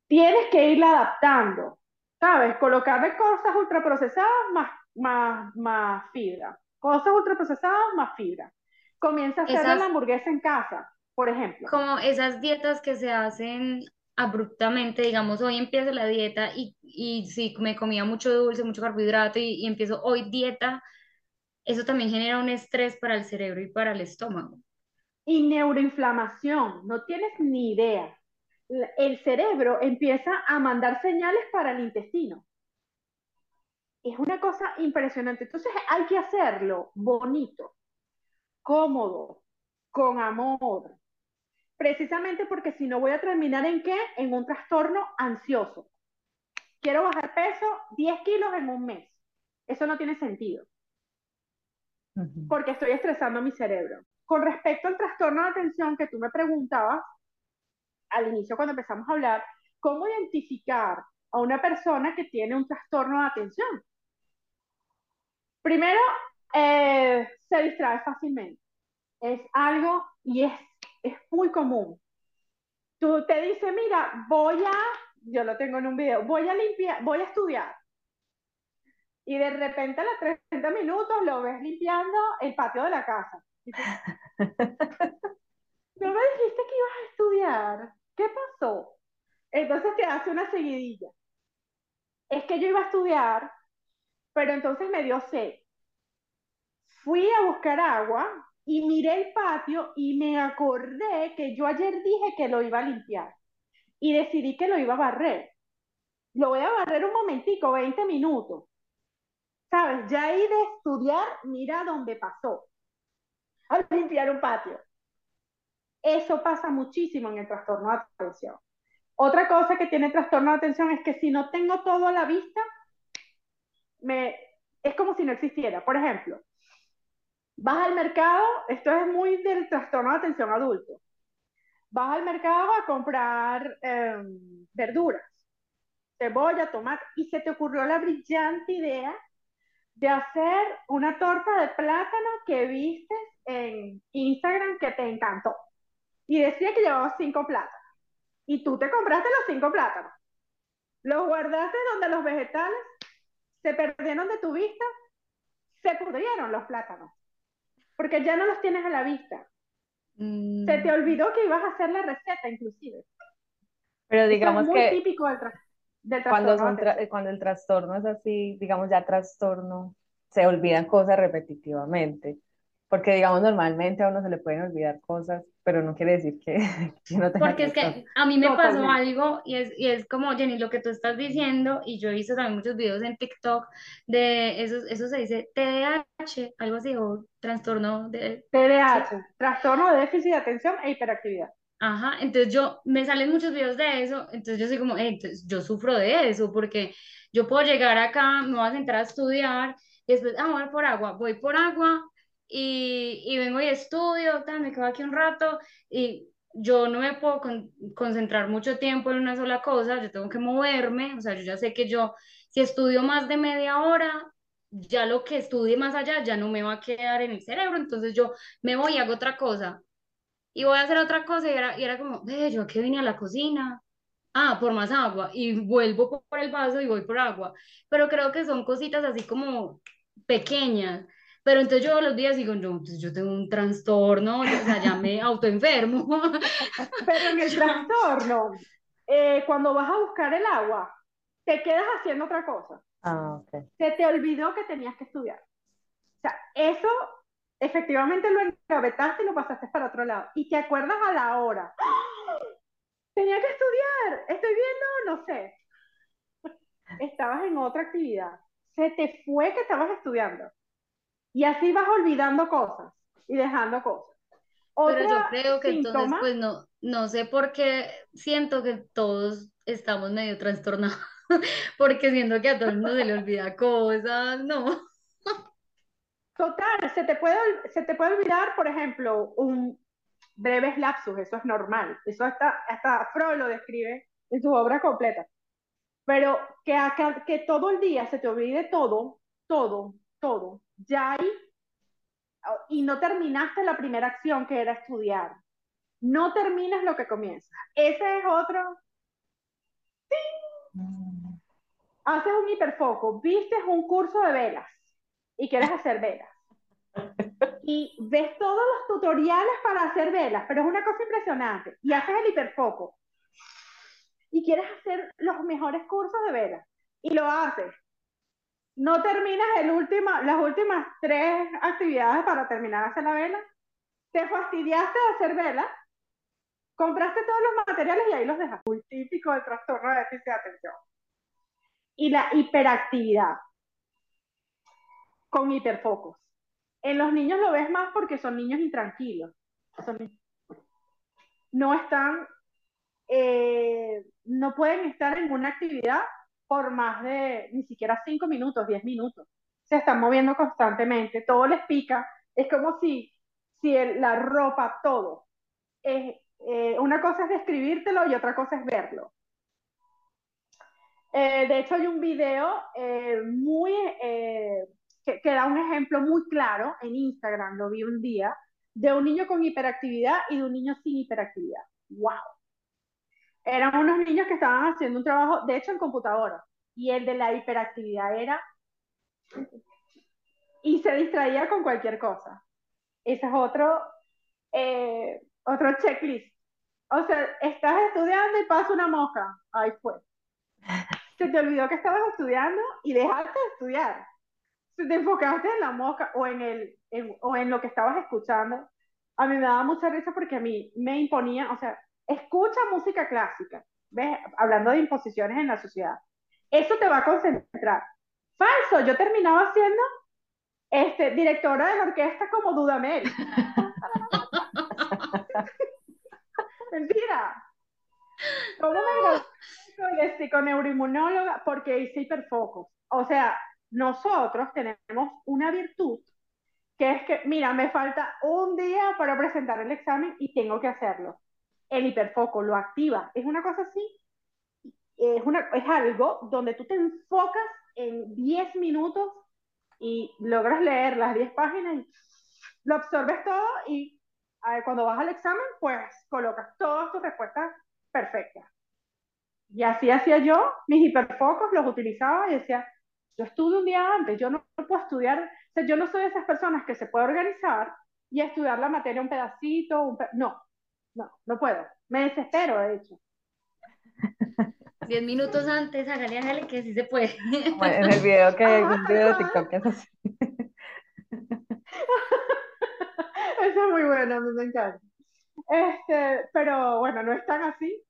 Tienes que irla adaptando. ¿sabes? Colocarle cosas ultraprocesadas más, más, más fibra. Cosas ultraprocesadas más fibra. Comienza a hacer Esas, la hamburguesa en casa, por ejemplo. como esas dietas que se hacen abruptamente, digamos, hoy empiezo la dieta y, y si me comía mucho dulce, mucho carbohidrato y, y empiezo hoy dieta, eso también genera un estrés para el cerebro y para el estómago. Y neuroinflamación, no tienes ni idea. El cerebro empieza a mandar señales para el intestino. Es una cosa impresionante. Entonces hay que hacerlo bonito, cómodo, con amor. Precisamente porque si no voy a terminar en qué? En un trastorno ansioso. Quiero bajar peso 10 kilos en un mes. Eso no tiene sentido, porque estoy estresando mi cerebro. Con respecto al trastorno de atención que tú me preguntabas al inicio cuando empezamos a hablar, ¿cómo identificar a una persona que tiene un trastorno de atención? Primero, eh, se distrae fácilmente. Es algo y es, es muy común. Tú te dices, mira, voy a, yo lo tengo en un video, voy a limpiar, voy a estudiar. Y de repente a los 30 minutos lo ves limpiando el patio de la casa. No me dijiste que ibas a estudiar. ¿Qué pasó? Entonces te hace una seguidilla. Es que yo iba a estudiar, pero entonces me dio sed. Fui a buscar agua y miré el patio y me acordé que yo ayer dije que lo iba a limpiar y decidí que lo iba a barrer. Lo voy a barrer un momentico, 20 minutos. ¿Sabes? Ya ahí de estudiar, mira dónde pasó. A limpiar un patio. Eso pasa muchísimo en el trastorno de atención. Otra cosa que tiene trastorno de atención es que si no tengo todo a la vista, me, es como si no existiera. Por ejemplo, vas al mercado, esto es muy del trastorno de atención adulto. Vas al mercado a comprar eh, verduras, cebolla, tomate, y se te ocurrió la brillante idea de hacer una torta de plátano que viste en Instagram que te encantó. Y decía que llevaba cinco plátanos. Y tú te compraste los cinco plátanos. Los guardaste donde los vegetales se perdieron de tu vista, se pudrieron los plátanos. Porque ya no los tienes a la vista. Mm, Se te olvidó que ibas a hacer la receta, inclusive. Pero Eso digamos es muy que típico del, tra- del cuando, trastorno tra- cuando el trastorno es así, digamos ya trastorno, se olvidan cosas repetitivamente. Porque digamos normalmente a uno se le pueden olvidar cosas, pero no quiere decir que, [LAUGHS] que no tenga Porque es que a mí me pasó Totalmente. algo y es, y es como, Jenny, lo que tú estás diciendo, y yo he visto también muchos videos en TikTok de eso, eso se dice TDAH, algo así, o trastorno de... sí, TDAH, trastorno de déficit de atención e hiperactividad. Ajá, entonces yo, me salen muchos videos de eso, entonces yo soy como, "Eh, entonces yo sufro de eso, porque yo puedo llegar acá, me voy a sentar a estudiar, y después, ah, voy por agua, voy por agua, y, y vengo y estudio, tal, me quedo aquí un rato, y yo no me puedo con- concentrar mucho tiempo en una sola cosa, yo tengo que moverme, o sea, yo ya sé que yo, si estudio más de media hora, ya lo que estudie más allá ya no me va a quedar en el cerebro, entonces yo me voy y hago otra cosa y voy a hacer otra cosa y era, y era como, ve, yo a qué vine a la cocina. Ah, por más agua. Y vuelvo po- por el vaso y voy por agua. Pero creo que son cositas así como pequeñas. Pero entonces yo los días digo, no, pues yo tengo un trastorno, o sea, ya me [LAUGHS] autoenfermo. Pero en el trastorno, eh, cuando vas a buscar el agua, te quedas haciendo otra cosa. Ah, ok. Se te olvidó que tenías que estudiar. O sea, eso efectivamente lo engavetaste y lo pasaste para otro lado. Y te acuerdas a la hora. ¡Ah! Tenía que estudiar. Estoy viendo, no sé. Estabas en otra actividad. Se te fue que estabas estudiando. Y así vas olvidando cosas y dejando cosas. Pero yo Otra creo que entonces, síntoma, pues no, no sé por qué siento que todos estamos medio trastornados. [LAUGHS] Porque siento que a todo el mundo se le olvida cosas, ¿no? total, se te puede, se te puede olvidar, por ejemplo, un breves lapsus, eso es normal. Eso hasta, hasta Freud lo describe en su obra completa. Pero que, acá- que todo el día se te olvide todo, todo, todo, ya ahí, y no terminaste la primera acción que era estudiar. No terminas lo que comienzas. Ese es otro. Mm. haces un hiperfoco, vistes un curso de velas y quieres hacer velas. Y ves todos los tutoriales para hacer velas, pero es una cosa impresionante. Y haces el hiperfoco. Y quieres hacer los mejores cursos de velas. Y lo haces. No terminas el última, las últimas tres actividades para terminar hacer la vela. Te fastidiaste de hacer velas. Compraste todos los materiales y ahí los dejas. Muy típico del trastorno de déficit de atención. Y la hiperactividad con hiperfocos. En los niños lo ves más porque son niños intranquilos. no están, eh, no pueden estar en una actividad por más de ni siquiera 5 minutos, 10 minutos. Se están moviendo constantemente, todo les pica. Es como si, si la ropa, todo. Eh, una cosa es describírtelo y otra cosa es verlo. Eh, de hecho, hay un video muy que, da un ejemplo muy claro en Instagram, lo vi un día, de un niño con hiperactividad y de un niño sin hiperactividad. ¡Wow! Eran unos niños que estaban haciendo un trabajo, de hecho, en computadora, y el de la hiperactividad era... Y se distraía con cualquier cosa. Ese es otro, eh, otro checklist. O sea, estás estudiando y pasa una mosca. Ahí fue. Se te olvidó que estabas estudiando y dejaste de estudiar te enfocaste en la mosca o en, el, o en lo que estabas escuchando, a mí me daba mucha risa porque a mí me imponía, o sea, escucha música clásica, ¿ves? Hablando de imposiciones en la sociedad. Eso te va a concentrar. Falso, yo terminaba siendo este, directora de la orquesta como Dudamel. [LAUGHS] Mentira. ¿Cómo me gradué con neuroinmunóloga? Porque hice hiperfocos. O sea, nosotros tenemos una virtud que es que, mira, me falta un día para presentar el examen y tengo que hacerlo. El hiperfoco lo activa. Es una cosa así, es, una, es algo donde tú te enfocas en 10 minutos y logras leer las 10 páginas y lo absorbes todo y cuando vas al examen, pues colocas todas tus respuestas perfectas. Y así hacía yo, mis hiperfocos los utilizaba y decía, yo estudio un día antes, yo no, puedo estudiar, o sea, yo no soy de esas personas que se puede organizar y estudiar la materia un pedacito, un no, no, no puedo, me desespero, de hecho. Diez minutos antes, hágale, hágale, que sí se puede. Bueno, en el video que, hay un video de TikTok que es así. Eso es muy bueno, a mí me encanta. Este, pero bueno, no es tan así.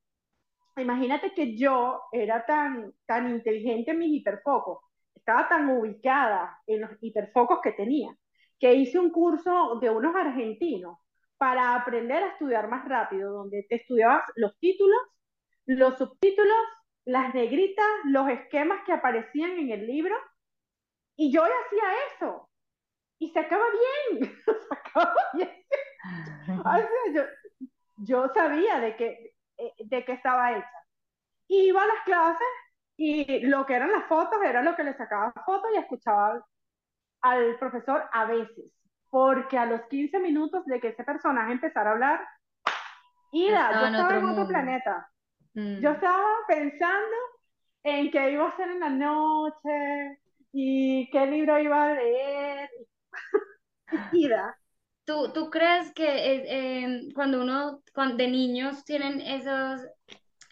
Imagínate que yo era tan, tan inteligente en mis hiperfocos estaba tan ubicada en los hiperfocos que tenía, que hice un curso de unos argentinos para aprender a estudiar más rápido, donde te estudiabas los títulos, los subtítulos, las negritas, los esquemas que aparecían en el libro, y yo hacía eso, y se acaba bien, [LAUGHS] se acaba bien. [LAUGHS] yo, yo sabía de que, eh, de que estaba hecha. Iba a las clases y lo que eran las fotos era lo que le sacaba fotos y escuchaba al profesor a veces, porque a los 15 minutos de que ese personaje empezara a hablar, ira, yo estaba en otro planeta. Mm. Yo estaba pensando en qué iba a hacer en la noche y qué libro iba a leer. [LAUGHS] ira. ¿Tú, ¿Tú crees que em, cuando uno, cuando de niños tienen esos,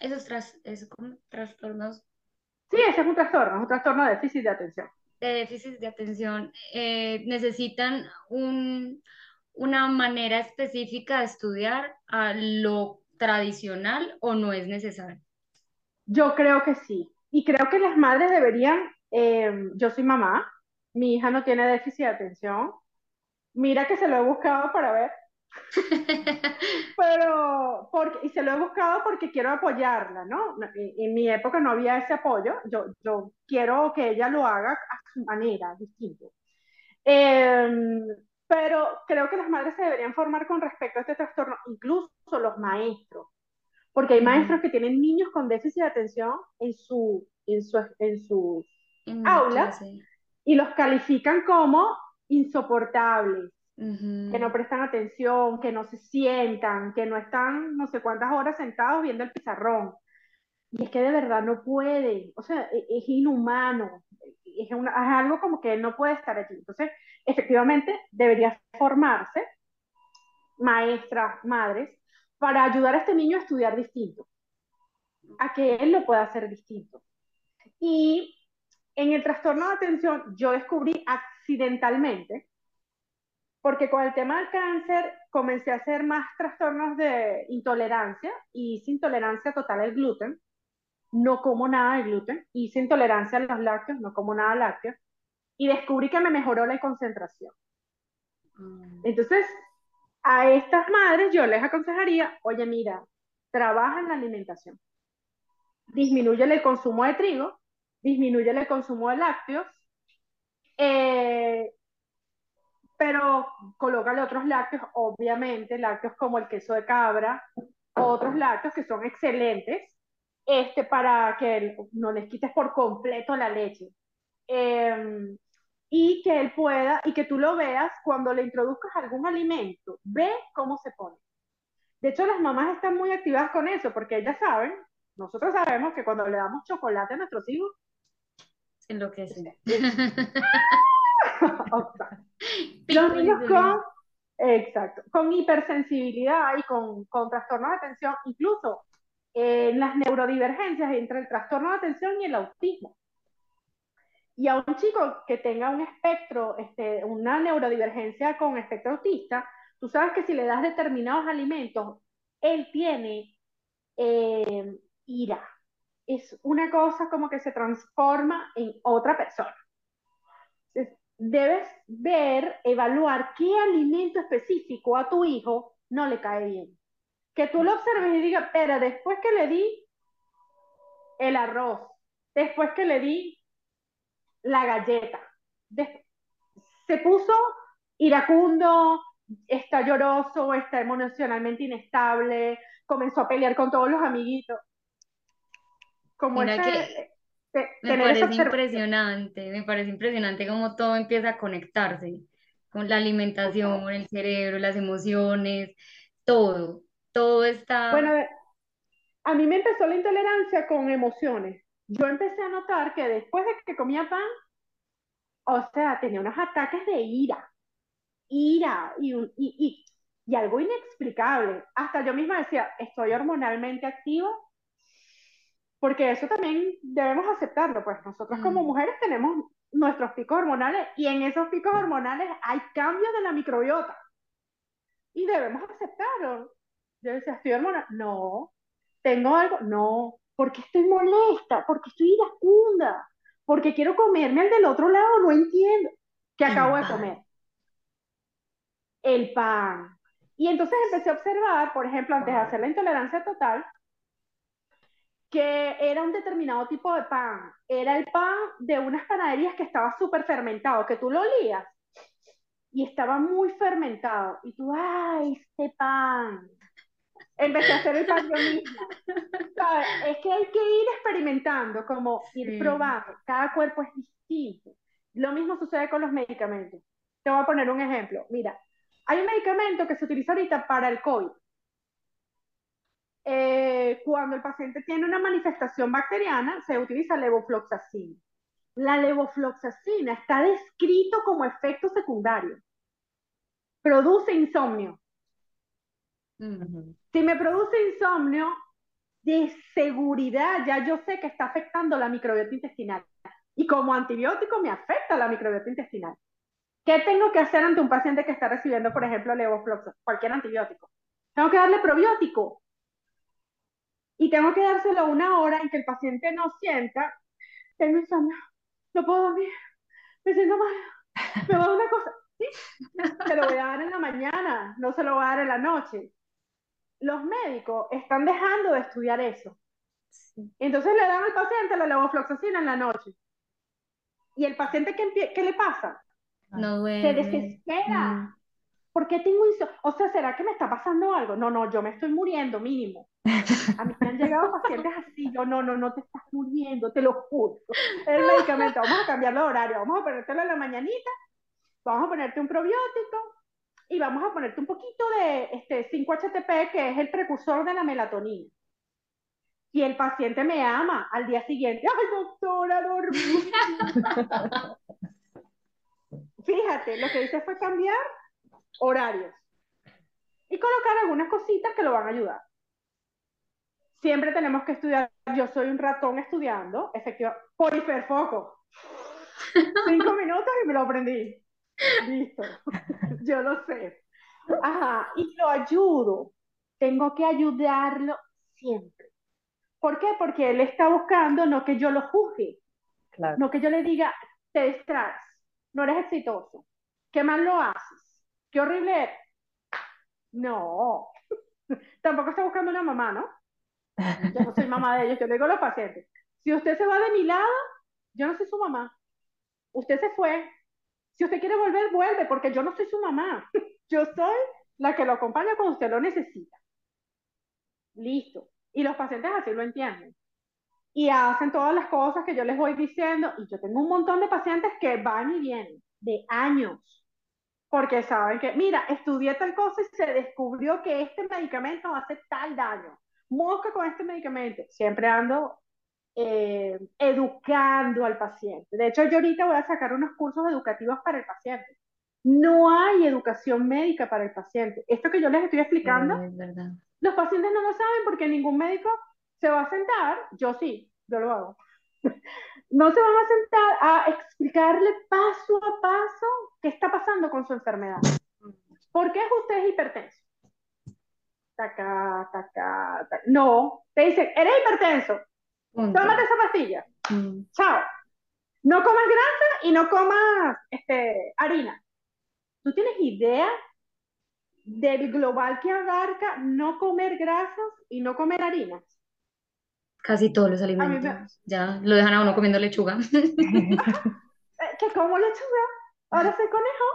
esos, tras, esos trastornos Sí, ese es un trastorno, es un trastorno de déficit de atención. De déficit de atención. Eh, ¿Necesitan un, una manera específica de estudiar a lo tradicional o no es necesario? Yo creo que sí. Y creo que las madres deberían, eh, yo soy mamá, mi hija no tiene déficit de atención. Mira que se lo he buscado para ver [LAUGHS] Pero, porque, y se lo he buscado porque quiero apoyarla, ¿no? En, mi época no había ese apoyo, yo, yo quiero que ella lo haga a su manera, distinto. Em, pero creo que las madres se deberían formar con respecto a este trastorno, incluso los maestros, porque hay maestros que tienen niños con déficit de atención en su, en su, en sus aulas y los califican como insoportables, que no prestan atención, que no se sientan, que no están no sé cuántas horas sentados viendo el pizarrón. Y es que de verdad no puede, o sea, e, es, inhumano, es, es, algo como que no puede estar allí. Entonces, efectivamente, debería formarse maestras, madres, para ayudar a este niño a estudiar distinto, a que él lo pueda hacer distinto. Y en el trastorno de atención yo descubrí accidentalmente, porque con el tema del cáncer comencé a hacer más trastornos de intolerancia y hice intolerancia total al gluten. No como nada de gluten, hice intolerancia a los lácteos, no como nada de lácteos, y descubrí que me mejoró la concentración. Mm. Entonces, a estas madres yo les aconsejaría, oye, mira, trabaja en la alimentación. Disminuye el consumo de trigo, disminuye el consumo de lácteos, eh, pero colócale otros lácteos, obviamente, lácteos como el queso de cabra, otros lácteos que son excelentes, este, para que no les quites por completo la leche. Em, y que él pueda, y que tú lo veas cuando le introduzcas algún alimento, ve cómo se pone. De hecho, las mamás están muy activadas con eso, porque ellas saben, nosotros sabemos que cuando le damos chocolate a nuestros hijos, enloquecen. [LAUGHS] [LAUGHS] [LAUGHS] Los niños con, exacto, con hipersensibilidad y con, con trastornos de atención, incluso en las neurodivergencias entre el trastorno de atención y el autismo. Y a un chico que tenga un espectro, este, una neurodivergencia con espectro autista, tú sabes que si le das determinados alimentos, él tiene eh, ira. Es una cosa como que se transforma en otra persona. Debes ver, evaluar qué alimento específico a tu hijo no le cae bien. Que tú lo observes y digas, pero después que le di el arroz, después que le di la galleta. se puso iracundo, está lloroso, está emocionalmente inestable, comenzó a pelear con todos los amiguitos. Como Mira que me parece impresionante, me parece impresionante cómo todo empieza a conectarse con la alimentación, el cerebro, las emociones, todo, todo está... Bueno, a mí me empezó la intolerancia con emociones yo empecé a notar que después de que comía pan, o sea, tenía unos ataques de ira, ira y, y, y, algo inexplicable. Hasta yo misma decía, estoy hormonalmente activa, porque eso también debemos aceptarlo, pues nosotros como mm. mujeres tenemos nuestros picos hormonales y en esos picos hormonales hay cambios de la microbiota. Y debemos aceptarlo. Yo decía, estoy hormonal, no, tengo algo, no, porque estoy molesta, porque estoy iracunda, porque quiero comerme al del otro lado, no entiendo. Qué acabo de comer. El pan. Y entonces empecé a observar, por ejemplo, antes de hacer la intolerancia total, que era un determinado tipo de pan. Era el pan de unas panaderías que estaba súper fermentado, que tú lo olías y estaba muy fermentado. Y tú, ay, este pan empecé a hacer el pan mismo. Es que hay que ir experimentando, como ir probando. Cada cuerpo es distinto. Lo mismo sucede con los medicamentos. Te voy a poner un ejemplo. Mira, hay un medicamento que se utiliza ahorita para el COVID. Eh, cuando el paciente tiene una manifestación bacteriana, se utiliza levofloxacina. La levofloxacina está descrito como efecto secundario. Produce insomnio. Si me produce insomnio, de seguridad ya yo sé que está afectando la microbiota intestinal. Y como antibiótico me afecta la microbiota intestinal. ¿Qué tengo que hacer ante un paciente que está recibiendo, por ejemplo, levoflox, cualquier antibiótico? Tengo que darle probiótico. Y tengo que dárselo una hora en que el paciente no sienta, tengo insomnio, no puedo dormir, me siento mal, me va a dar una cosa. Sí, se lo voy a dar en la mañana, no se lo voy a dar en la noche los médicos están dejando de estudiar eso. Entonces le dan al paciente la levofloxacina en la noche. ¿Y el paciente qué, qué le pasa? No Se desespera. ¿Por qué tengo eso? O sea, ¿será que me está pasando algo? No, no, yo me estoy muriendo mínimo. A mí me han llegado pacientes así, yo no, no, no te estás muriendo, te lo juro. El medicamento, vamos a cambiarlo de horario, vamos a ponértelo en la mañanita, vamos a ponerte un probiótico, y vamos a ponerte un poquito de este 5-HTP, que es el precursor de la melatonina. y el paciente me ama al día siguiente, ay doctora, dormí. [LAUGHS] Fíjate, lo que hice fue cambiar horarios y colocar algunas cositas que lo van a ayudar. Siempre tenemos que estudiar. Yo soy un ratón estudiando, efectivamente, por hiperfoco. [LAUGHS] Cinco minutos y me lo aprendí. Listo. [LAUGHS] Yo lo sé. Ajá, y lo ayudo. Tengo que ayudarlo siempre. ¿Por qué? Porque él está buscando no que yo lo juzgue, no que yo le diga, te distraes, no eres exitoso, qué mal lo haces, qué horrible. No, tampoco está buscando una mamá, ¿no? Yo no soy mamá de ellos, yo le digo a los pacientes, si usted se va de mi lado, yo no soy su mamá. Usted se fue. Si usted quiere volver, vuelve, porque yo no soy su mamá. [LAUGHS] Yo soy la que lo acompaña cuando usted lo necesita. Listo. Y los pacientes así lo entienden. Y hacen todas las cosas que yo les voy diciendo. Y yo tengo un montón de pacientes que van y vienen de años. Porque saben que, mira, estudié tal cosa y se descubrió que este medicamento hace tal daño. Mosca con este medicamento. Siempre ando eh, educando al paciente. De hecho, yo ahorita voy a sacar unos cursos educativos para el paciente. No hay educación médica para el paciente. Esto que yo les estoy explicando, los pacientes no lo saben porque ningún médico se va a sentar, yo sí, yo lo hago. No se van a sentar a explicarle paso a paso qué está pasando con su enfermedad. ¿Por qué usted es hipertenso? Taca, taca, taca. No, te dicen, eres hipertenso, tómate esa pastilla. Mm. Chao. No comas grasa y no comas este, harina. ¿Tú tienes idea del global que abarca no comer grasas y no comer harinas? Casi todos los alimentos. Ya lo dejan a uno comiendo lechuga. [LAUGHS] [LAUGHS] Eh, ¿Que como lechuga? Ahora soy conejo.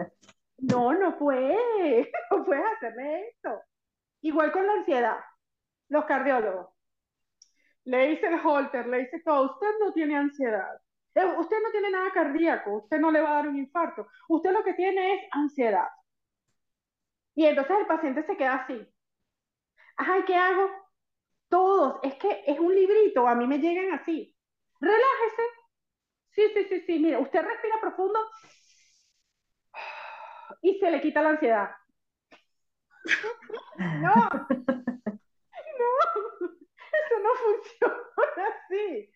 [LAUGHS] no, no puedes. No puedes hacerme esto. Igual con la ansiedad. Los cardiólogos. Le dice el holter, le dice todo. Usted no tiene ansiedad. Eh, usted no tiene nada cardíaco, usted no le va a dar un infarto, usted lo que tiene es ansiedad. Y entonces el paciente se queda así. Ay, ¿qué hago? Todos, es que es un librito, a mí me llegan así. Relájese. Sí, sí, sí, sí, mire, usted respira profundo y se le quita la ansiedad. No, [LAUGHS] no, eso no funciona así.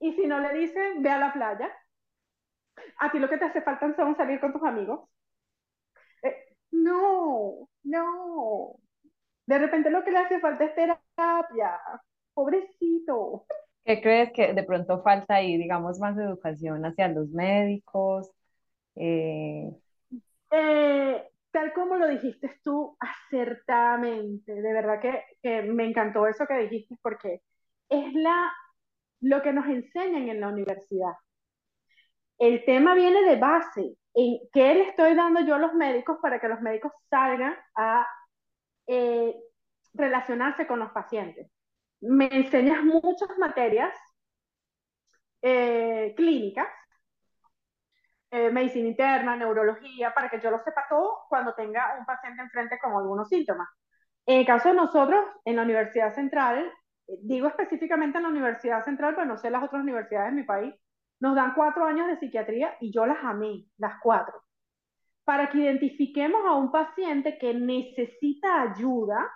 Y si no le dicen, ve a la playa. A ti lo que te hace falta son salir con tus amigos. Eh, no, no. De repente lo que le hace falta es terapia. Pobrecito. ¿Qué crees que de pronto falta ahí, digamos, más educación hacia los médicos? Eh, eh, tal como lo dijiste tú acertadamente, de verdad que, que, me encantó eso que dijiste porque es la lo que nos enseñan en la universidad. El tema viene de base, en qué le estoy dando yo a los médicos para que los médicos salgan a eh, relacionarse con los pacientes. Me enseñas muchas materias eh, clínicas, eh, medicina interna, neurología, para que yo lo sepa todo cuando tenga un paciente enfrente con algunos síntomas. En el caso de nosotros, en la Universidad Central, digo específicamente en la Universidad Central, pero no sé las otras universidades de mi país, nos dan cuatro años de psiquiatría y yo las amé, las cuatro, para que identifiquemos a un paciente que necesita ayuda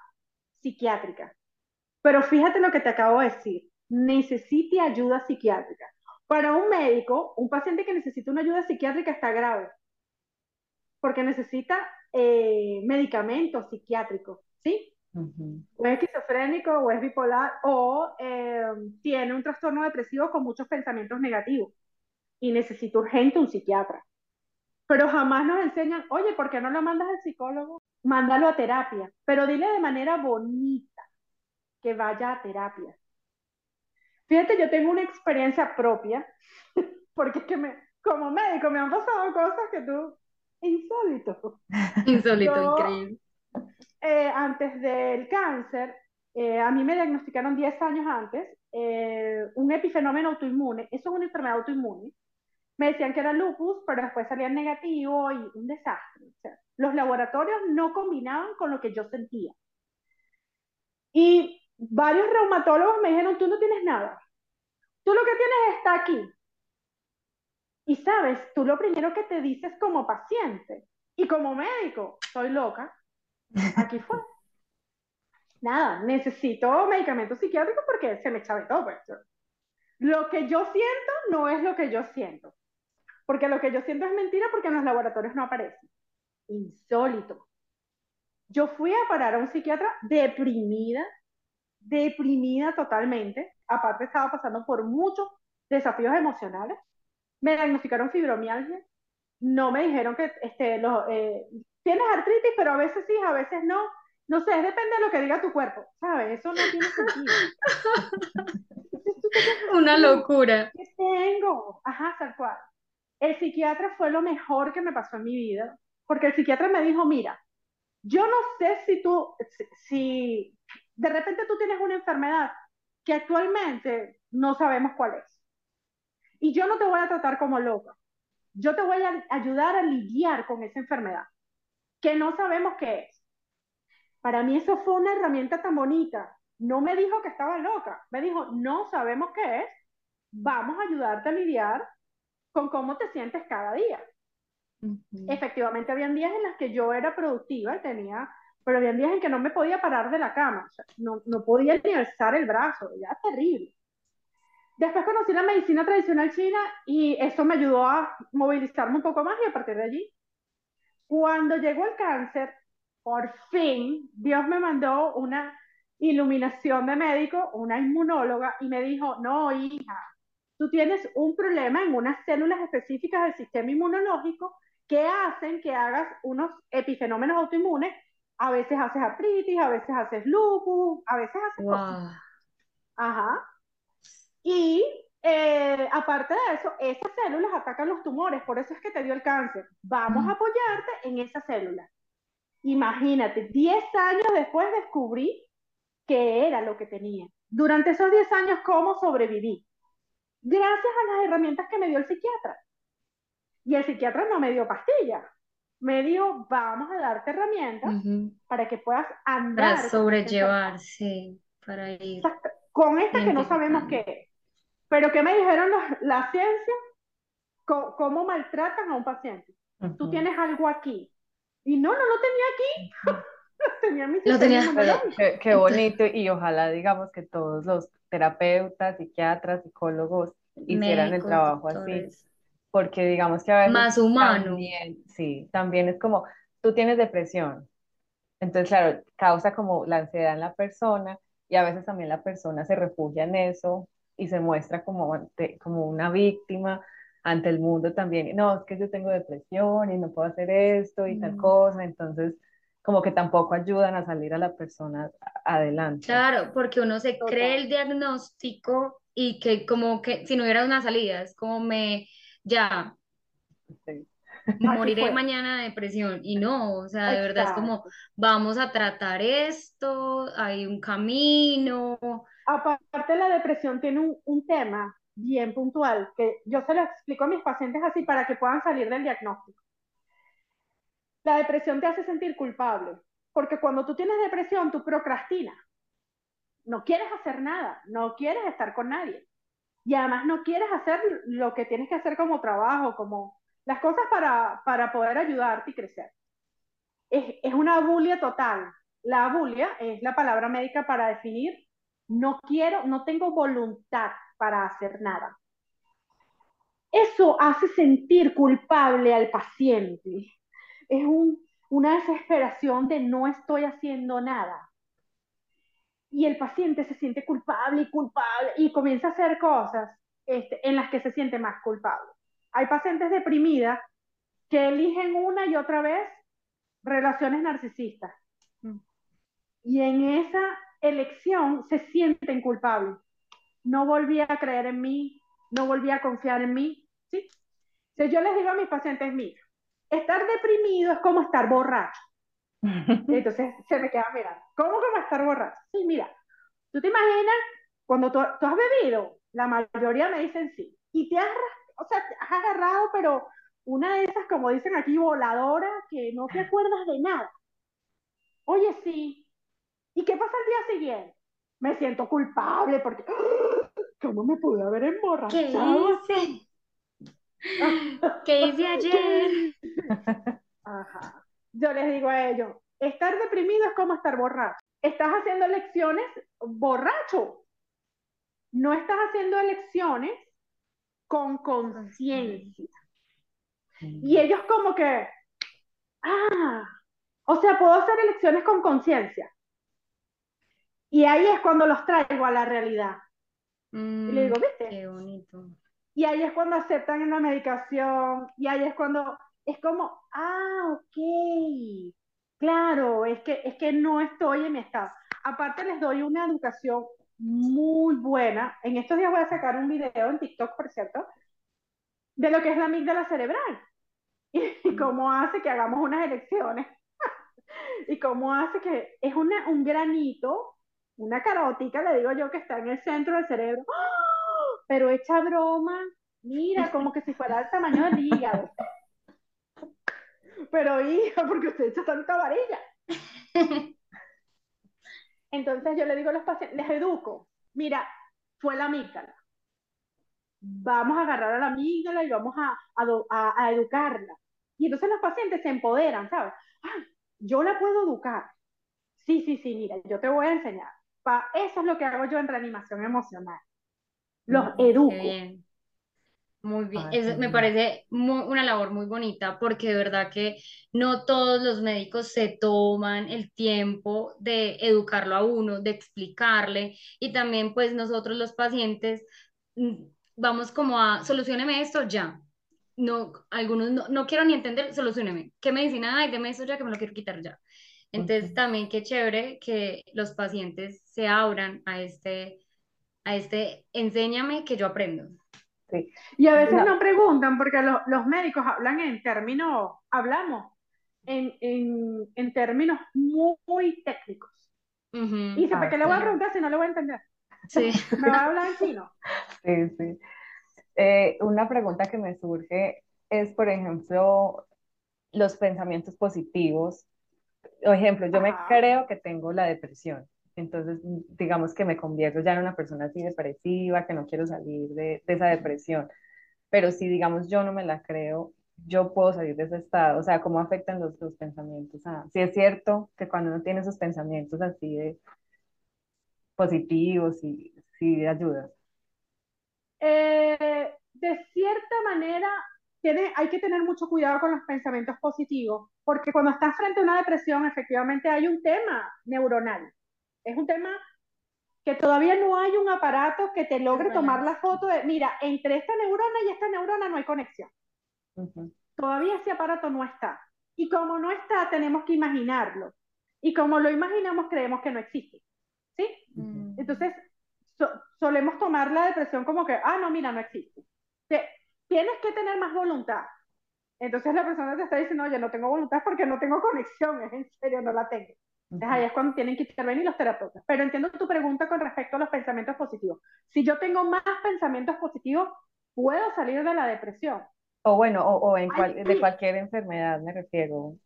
psiquiátrica. Pero fíjate lo que te acabo de decir, necesite ayuda psiquiátrica. Para un médico, un paciente que necesita una ayuda psiquiátrica está grave, porque necesita eh, medicamentos psiquiátricos, ¿sí? O es esquizofrénico, o es bipolar, o eh, tiene un trastorno depresivo con muchos pensamientos negativos y necesita urgente un psiquiatra. Pero jamás nos enseñan, oye, ¿por qué no lo mandas al psicólogo? Mándalo a terapia, pero dile de manera bonita que vaya a terapia. Fíjate, yo tengo una experiencia propia, [LAUGHS] porque es que me, como médico me han pasado cosas que tú, insólito. Insólito, increíble. Eh, antes del cáncer, eh, a mí me diagnosticaron 10 años antes eh, un epifenómeno autoinmune. Eso es una enfermedad autoinmune. Me decían que era lupus, pero después salía negativo y un desastre. los laboratorios no combinaban con lo que yo sentía. Y varios reumatólogos me dijeron, tú no tienes nada. Tú lo que tienes está aquí. Y sabes, tú lo primero que te dices como paciente y como médico, soy loca. Aquí fue. Nada, necesito medicamentos psiquiátricos porque se me todo Pues. Lo que yo siento no es lo que yo siento. Porque lo que yo siento es mentira porque en los laboratorios no aparece. Insólito. Yo fui a parar a un psiquiatra deprimida, deprimida totalmente. Aparte estaba pasando por muchos desafíos emocionales. Me diagnosticaron fibromialgia. No me dijeron que este, los, eh, tienes artritis, pero a veces sí, a veces no. No sé, depende de lo que diga tu cuerpo, ¿sabes? Eso no tiene sentido. [LAUGHS] Una locura. ¿Qué tengo? Ajá, tal cual. El psiquiatra fue lo mejor que me pasó en mi vida, porque el psiquiatra me dijo, mira, yo no sé si tú, si de repente tú tienes una enfermedad que actualmente no sabemos cuál es. Y yo no te voy a tratar como loca. Yo te voy a ayudar a lidiar con esa enfermedad, que no sabemos qué es. Para mí eso fue una herramienta tan bonita. No me dijo que estaba loca, me dijo, no sabemos qué es, vamos a ayudarte a lidiar con cómo te sientes cada día. Efectivamente, habían días en los que yo era productiva y tenía, pero habían días en que no me podía parar de la cama, no, no podía ni alzar el brazo, ya terrible. Después conocí la medicina tradicional china y eso me ayudó a movilizarme un poco más y a partir de allí, cuando llegó el cáncer, por fin Dios me mandó una iluminación de médico, una inmunóloga, y me dijo, no, hija, tú tienes un problema en unas células específicas del sistema inmunológico que hacen que hagas unos epifenómenos autoinmunes. A veces haces artritis, a veces haces lupus, a veces haces cosas. Ajá. Y eh, aparte de eso, esas células atacan los tumores, por eso es que te dio el cáncer. Vamos a apoyarte en esas células. Imagínate, 10 años después descubrí qué era lo que tenía. Durante esos 10 años, ¿cómo sobreviví? Gracias a las herramientas que me dio el psiquiatra. Y el psiquiatra no me dio pastillas, me dijo, vamos a darte herramientas para que puedas andar. Para sobrellevar, sí, para ir. Con esta que no sabemos qué es. Pero ¿qué me dijeron la ciencia? ¿Cómo, maltratan a un paciente? Tú tienes algo aquí. Y no, no lo tenía aquí. [LAUGHS] tenía mi lo tenía. Qué, qué bonito y ojalá digamos que todos los terapeutas, psiquiatras, psicólogos hicieran el trabajo así porque digamos que a veces... Más humano. También, sí, también es como, tú tienes depresión, entonces claro, causa como la ansiedad en la persona y a veces también la persona se refugia en eso y se muestra como, como una víctima ante el mundo también. No, es que yo tengo depresión y no puedo hacer esto y tal mm. cosa, entonces como que tampoco ayudan a salir a la persona adelante. Claro, porque uno se cree el diagnóstico y que como que si no hubiera una salida, es como me ya, [LAUGHS] moriré mañana de depresión. Y no, o sea, de verdad es como, vamos a tratar esto, hay un camino. Aparte, la depresión tiene un, un tema bien puntual, que yo se lo explico a mis pacientes así para que puedan salir del diagnóstico. La depresión te hace sentir culpable, porque cuando tú tienes depresión, tú procrastinas. No quieres hacer nada, no quieres estar con nadie y además no quieres hacer lo que tienes que hacer como trabajo, como las cosas para, para poder ayudarte y crecer. Es, es una abulia total. La abulia es la palabra médica para definir no quiero, no tengo voluntad para hacer nada. Eso hace sentir culpable al paciente. Es un, una desesperación de no estoy haciendo nada y el paciente se siente culpable y culpable y comienza a hacer cosas este, en las que se siente más culpable. Hay pacientes deprimidas que eligen una y otra vez relaciones narcisistas. Mm. Y en esa elección se sienten culpables. No volví a creer en mí, no volví a confiar en mí. ¿sí? Yo les digo a mis pacientes, mira, estar deprimido es como estar borracho. [LAUGHS] entonces se me queda mirando. ¿Cómo que va a estar borracho? Sí, mira, tú te imaginas cuando tú, has bebido, la mayoría me dicen sí, y te has, o sea, has agarrado, pero una de esas, como dicen aquí, voladora, que no te acuerdas de nada. Oye, sí. ¿Y qué pasa el día siguiente? me siento culpable porque, [GASPS] ¿cómo me pude haber ¿Qué emborrachado? hice? [LAUGHS] ¿Qué hice ayer? [LAUGHS] Ajá. Yo les digo a ellos, estar deprimido es como estar borracho. Estás haciendo elecciones borracho. No estás haciendo elecciones con conciencia. Y ellos como que, ah, o sea, puedo hacer elecciones con conciencia. Y ahí es cuando los traigo a la realidad. Y le digo, Mm, ¿viste? qué bonito. Y ahí es cuando aceptan la medicación, y ahí es cuando es como, ah, ok, claro, es que, es que no estoy en mi estado. Aparte les doy una educación muy buena. En estos días voy a sacar un video en TikTok, por cierto, de lo que es la amígdala cerebral [LAUGHS] y cómo hace que hagamos unas elecciones [LAUGHS] y cómo hace que es una, un granito, una carótica, le digo yo, que está en el centro del cerebro, ¡Ah! Pero echa broma, mira, como que si fuera el tamaño del hígado. Pero hija, porque usted echa tanta varilla. Entonces yo le digo a los pacientes, les educo, mira, fue la amígdala. Vamos a agarrar a la amígdala y vamos a, a, educarla. Y entonces los pacientes se empoderan, ¿sabes? Yo la puedo educar. Sí, sí, sí, mira, yo te voy a enseñar. Pa, eso es lo que hago yo en reanimación emocional. Los Qué educo. bien. Muy bien. Ay, Es- me parece muy- una labor muy bonita porque de verdad que no todos los médicos se toman el tiempo de educarlo a uno, de explicarle y también pues nosotros los pacientes mm, vamos como a solucioneme esto ya. No, algunos no, no quiero ni entender, solucioneme. ¿Qué medicina hay? Deme esto ya que me lo quiero quitar ya. Entonces Ujú. también qué chévere que los pacientes se abran a este, a este, enséñame que yo aprendo. Sí. Y a veces No. no preguntan porque lo- los médicos hablan en términos, hablamos en, en, en términos muy, muy técnicos. Ujú. Y dice, ¿para Ah, qué le voy a sí. preguntar si no le voy a entender? Sí. [LAUGHS] Me va a hablar en chino. Sí, sí. Eh, una pregunta que me surge es, por ejemplo, los pensamientos positivos. Por ejemplo, yo me creo que tengo la depresión. Entonces, digamos que me convierto ya en una persona así depresiva, que no quiero salir de, de esa depresión. Pero si, digamos, yo no me la creo, yo puedo salir de ese estado. O sea, ¿cómo afectan los, los pensamientos? Ah, sí es cierto que cuando uno tiene esos pensamientos así de positivos y sí ayuda. Eh, de cierta manera, tiene, hay que tener mucho cuidado con los pensamientos positivos, porque cuando estás frente a una depresión, efectivamente hay un tema neuronal. Es un tema que todavía no hay un aparato que te logre tomar la foto de, mira, entre esta neurona y esta neurona no hay conexión. Todavía ese aparato no está. Y como no está, tenemos que imaginarlo. Y como lo imaginamos, creemos que no existe. ¿Sí? Entonces, so- solemos tomar la depresión como que, ah, no, mira, no existe. Te- tienes que tener más voluntad. Entonces la persona te está diciendo, oye, no tengo voluntad porque no tengo conexión, [LAUGHS] es en serio, no la tengo. Entonces ahí es cuando tienen que intervenir los terapeutas. Pero entiendo tu pregunta con respecto a los pensamientos positivos. Si yo tengo más pensamientos positivos, puedo salir de la depresión. O bueno, o, o en Ay, cual- de cualquier enfermedad me refiero.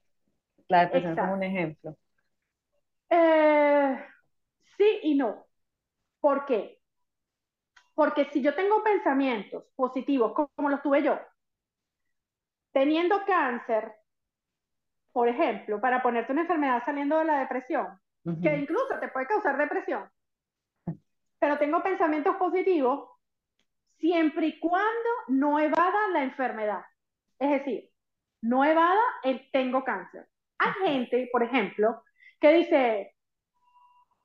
La depresión como un ejemplo. Eh, sí y no. ¿Por qué? Porque si yo tengo pensamientos positivos, como los tuve yo, teniendo cáncer, por ejemplo, para ponerte una enfermedad saliendo de la depresión, que incluso te puede causar depresión, pero tengo pensamientos positivos siempre y cuando no evada la enfermedad. Es decir, no evada el tengo cáncer. Hay gente, por ejemplo, que dice,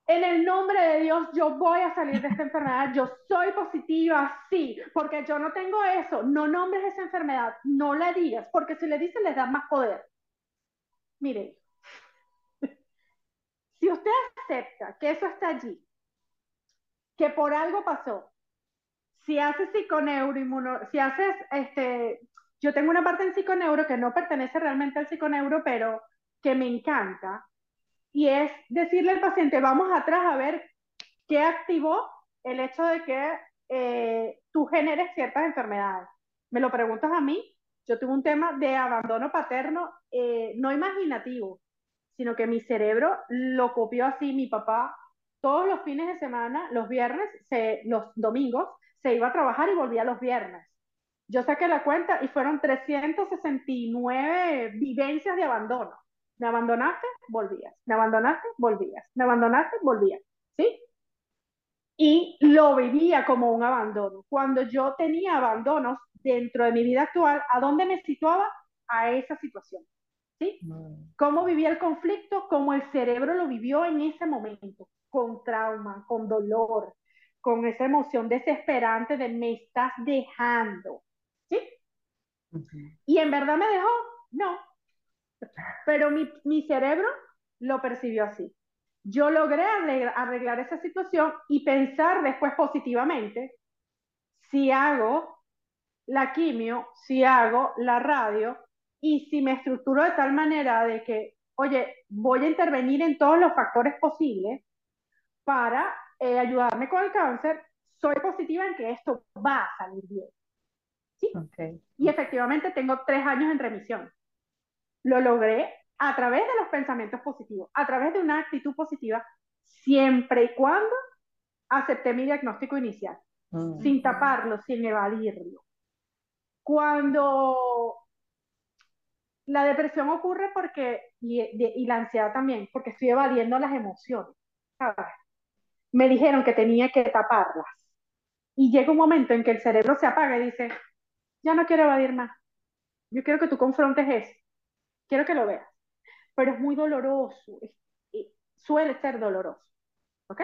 en el nombre de Dios yo voy a salir de esta [LAUGHS] enfermedad, yo soy positiva, sí, porque yo no tengo eso, no nombres esa enfermedad, no la digas, porque si le dices les das más poder. Mire, [LAUGHS] si usted acepta que eso está allí, que por algo pasó, si haces psiconeuroinmuno, si haces, este, yo tengo una parte en psiconeuro que no pertenece realmente al psiconeuro, pero que me encanta, y es decirle al paciente, vamos atrás a ver qué activó el hecho de que eh, tú generes ciertas enfermedades. Me lo preguntas a mí, yo tuve un tema de abandono paterno, eh, no imaginativo, sino que mi cerebro lo copió así, mi papá todos los fines de semana, los viernes, los domingos, se iba a trabajar y volvía los viernes. Yo saqué la cuenta y fueron 369 vivencias de abandono. Me abandonaste, volvías. Me abandonaste, volvías. Me abandonaste, volvías. ¿Sí? Y lo vivía como un abandono. Cuando yo tenía abandonos dentro de mi vida actual, ¿a dónde me situaba? A esa situación. ¿Sí? Mm. ¿Cómo vivía el conflicto? Como el cerebro lo vivió en ese momento, con trauma, con dolor, con esa emoción desesperante de me estás dejando. ¿Sí? ¿Y en verdad me dejó? No. Pero mi, mi cerebro lo percibió así. Yo logré arreglar esa situación y pensar después positivamente si hago la quimio, si hago la radio y si me estructuro de tal manera de que, oye, voy a intervenir en todos los factores posibles para eh, ayudarme con el cáncer, soy positiva en que esto va a salir bien. ¿Sí? Y efectivamente tengo tres años en remisión. Lo logré a través de los pensamientos positivos, a través de una actitud positiva, siempre y cuando acepté mi diagnóstico inicial, mm. sin taparlo, sin evadirlo. Cuando la depresión ocurre porque, y, y la ansiedad también, porque estoy evadiendo las emociones, ¿sabes? me dijeron que tenía que taparlas. Y llega un momento en que el cerebro se apaga y dice, ya no quiero evadir más. Yo quiero que tú confrontes eso. Quiero que lo veas. Pero es muy doloroso. suele ser doloroso. ¿Ok?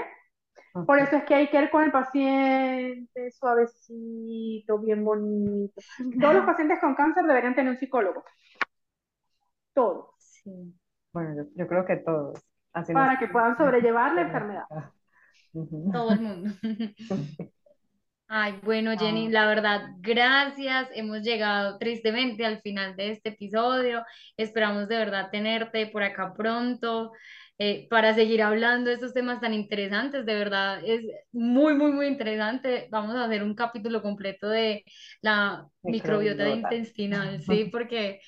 Por eso es que hay que ir con el paciente suavecito, bien bonito. Todos los pacientes con cáncer deberían tener un psicólogo. Todos. Sí. Bueno, yo, creo que todos. Para que puedan sobrellevar la [LAUGHS] enfermedad. Todo el mundo. [LAUGHS] Ay, bueno, Jenny, ah. la verdad, gracias. Hemos llegado tristemente al final de este episodio. Esperamos de verdad tenerte por acá pronto eh, para seguir hablando de estos temas tan interesantes. De verdad, es muy, muy, muy interesante. Vamos a hacer un capítulo completo de la microbiota, intestinal, [LAUGHS] sí, porque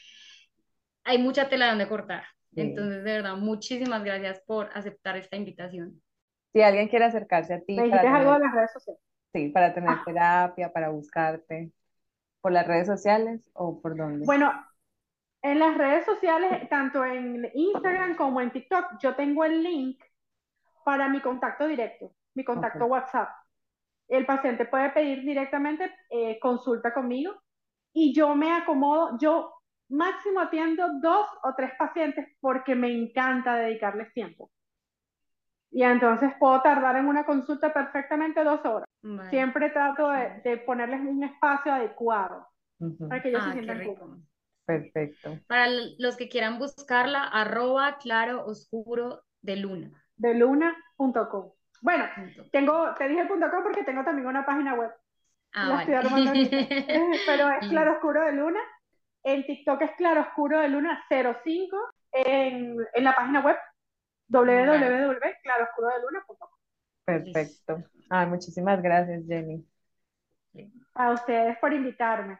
hay mucha tela donde cortar. Entonces, de verdad, muchísimas gracias por aceptar esta invitación. Si alguien quiere acercarse a ti. ¿Me dijiste algo de las redes sociales? Sí, para tener ah. terapia, para buscarte. ¿Por las redes sociales o por dónde? Bueno, en las redes sociales, tanto en Instagram como en TikTok, yo tengo el link para mi contacto directo, mi contacto WhatsApp. El paciente puede pedir directamente eh, consulta conmigo y yo me acomodo, yo máximo atiendo dos o tres pacientes porque me encanta dedicarles tiempo. Y entonces puedo tardar en una consulta perfectamente dos horas. Siempre trato de, ponerles un espacio adecuado para que ellos se ah, sientan Perfecto. Para los que quieran buscarla, arroba claro oscuro de luna. De luna.com. Bueno, tengo, te dije punto .com porque tengo también una página web. Ah, estoy armando [LAUGHS] [LAUGHS] Pero es claro oscuro de luna. En TikTok es claro oscuro de luna 05. En, en la página web www.claroscurodeluna.com. Perfecto. Ah, muchísimas gracias, Jenny. A ustedes por invitarme.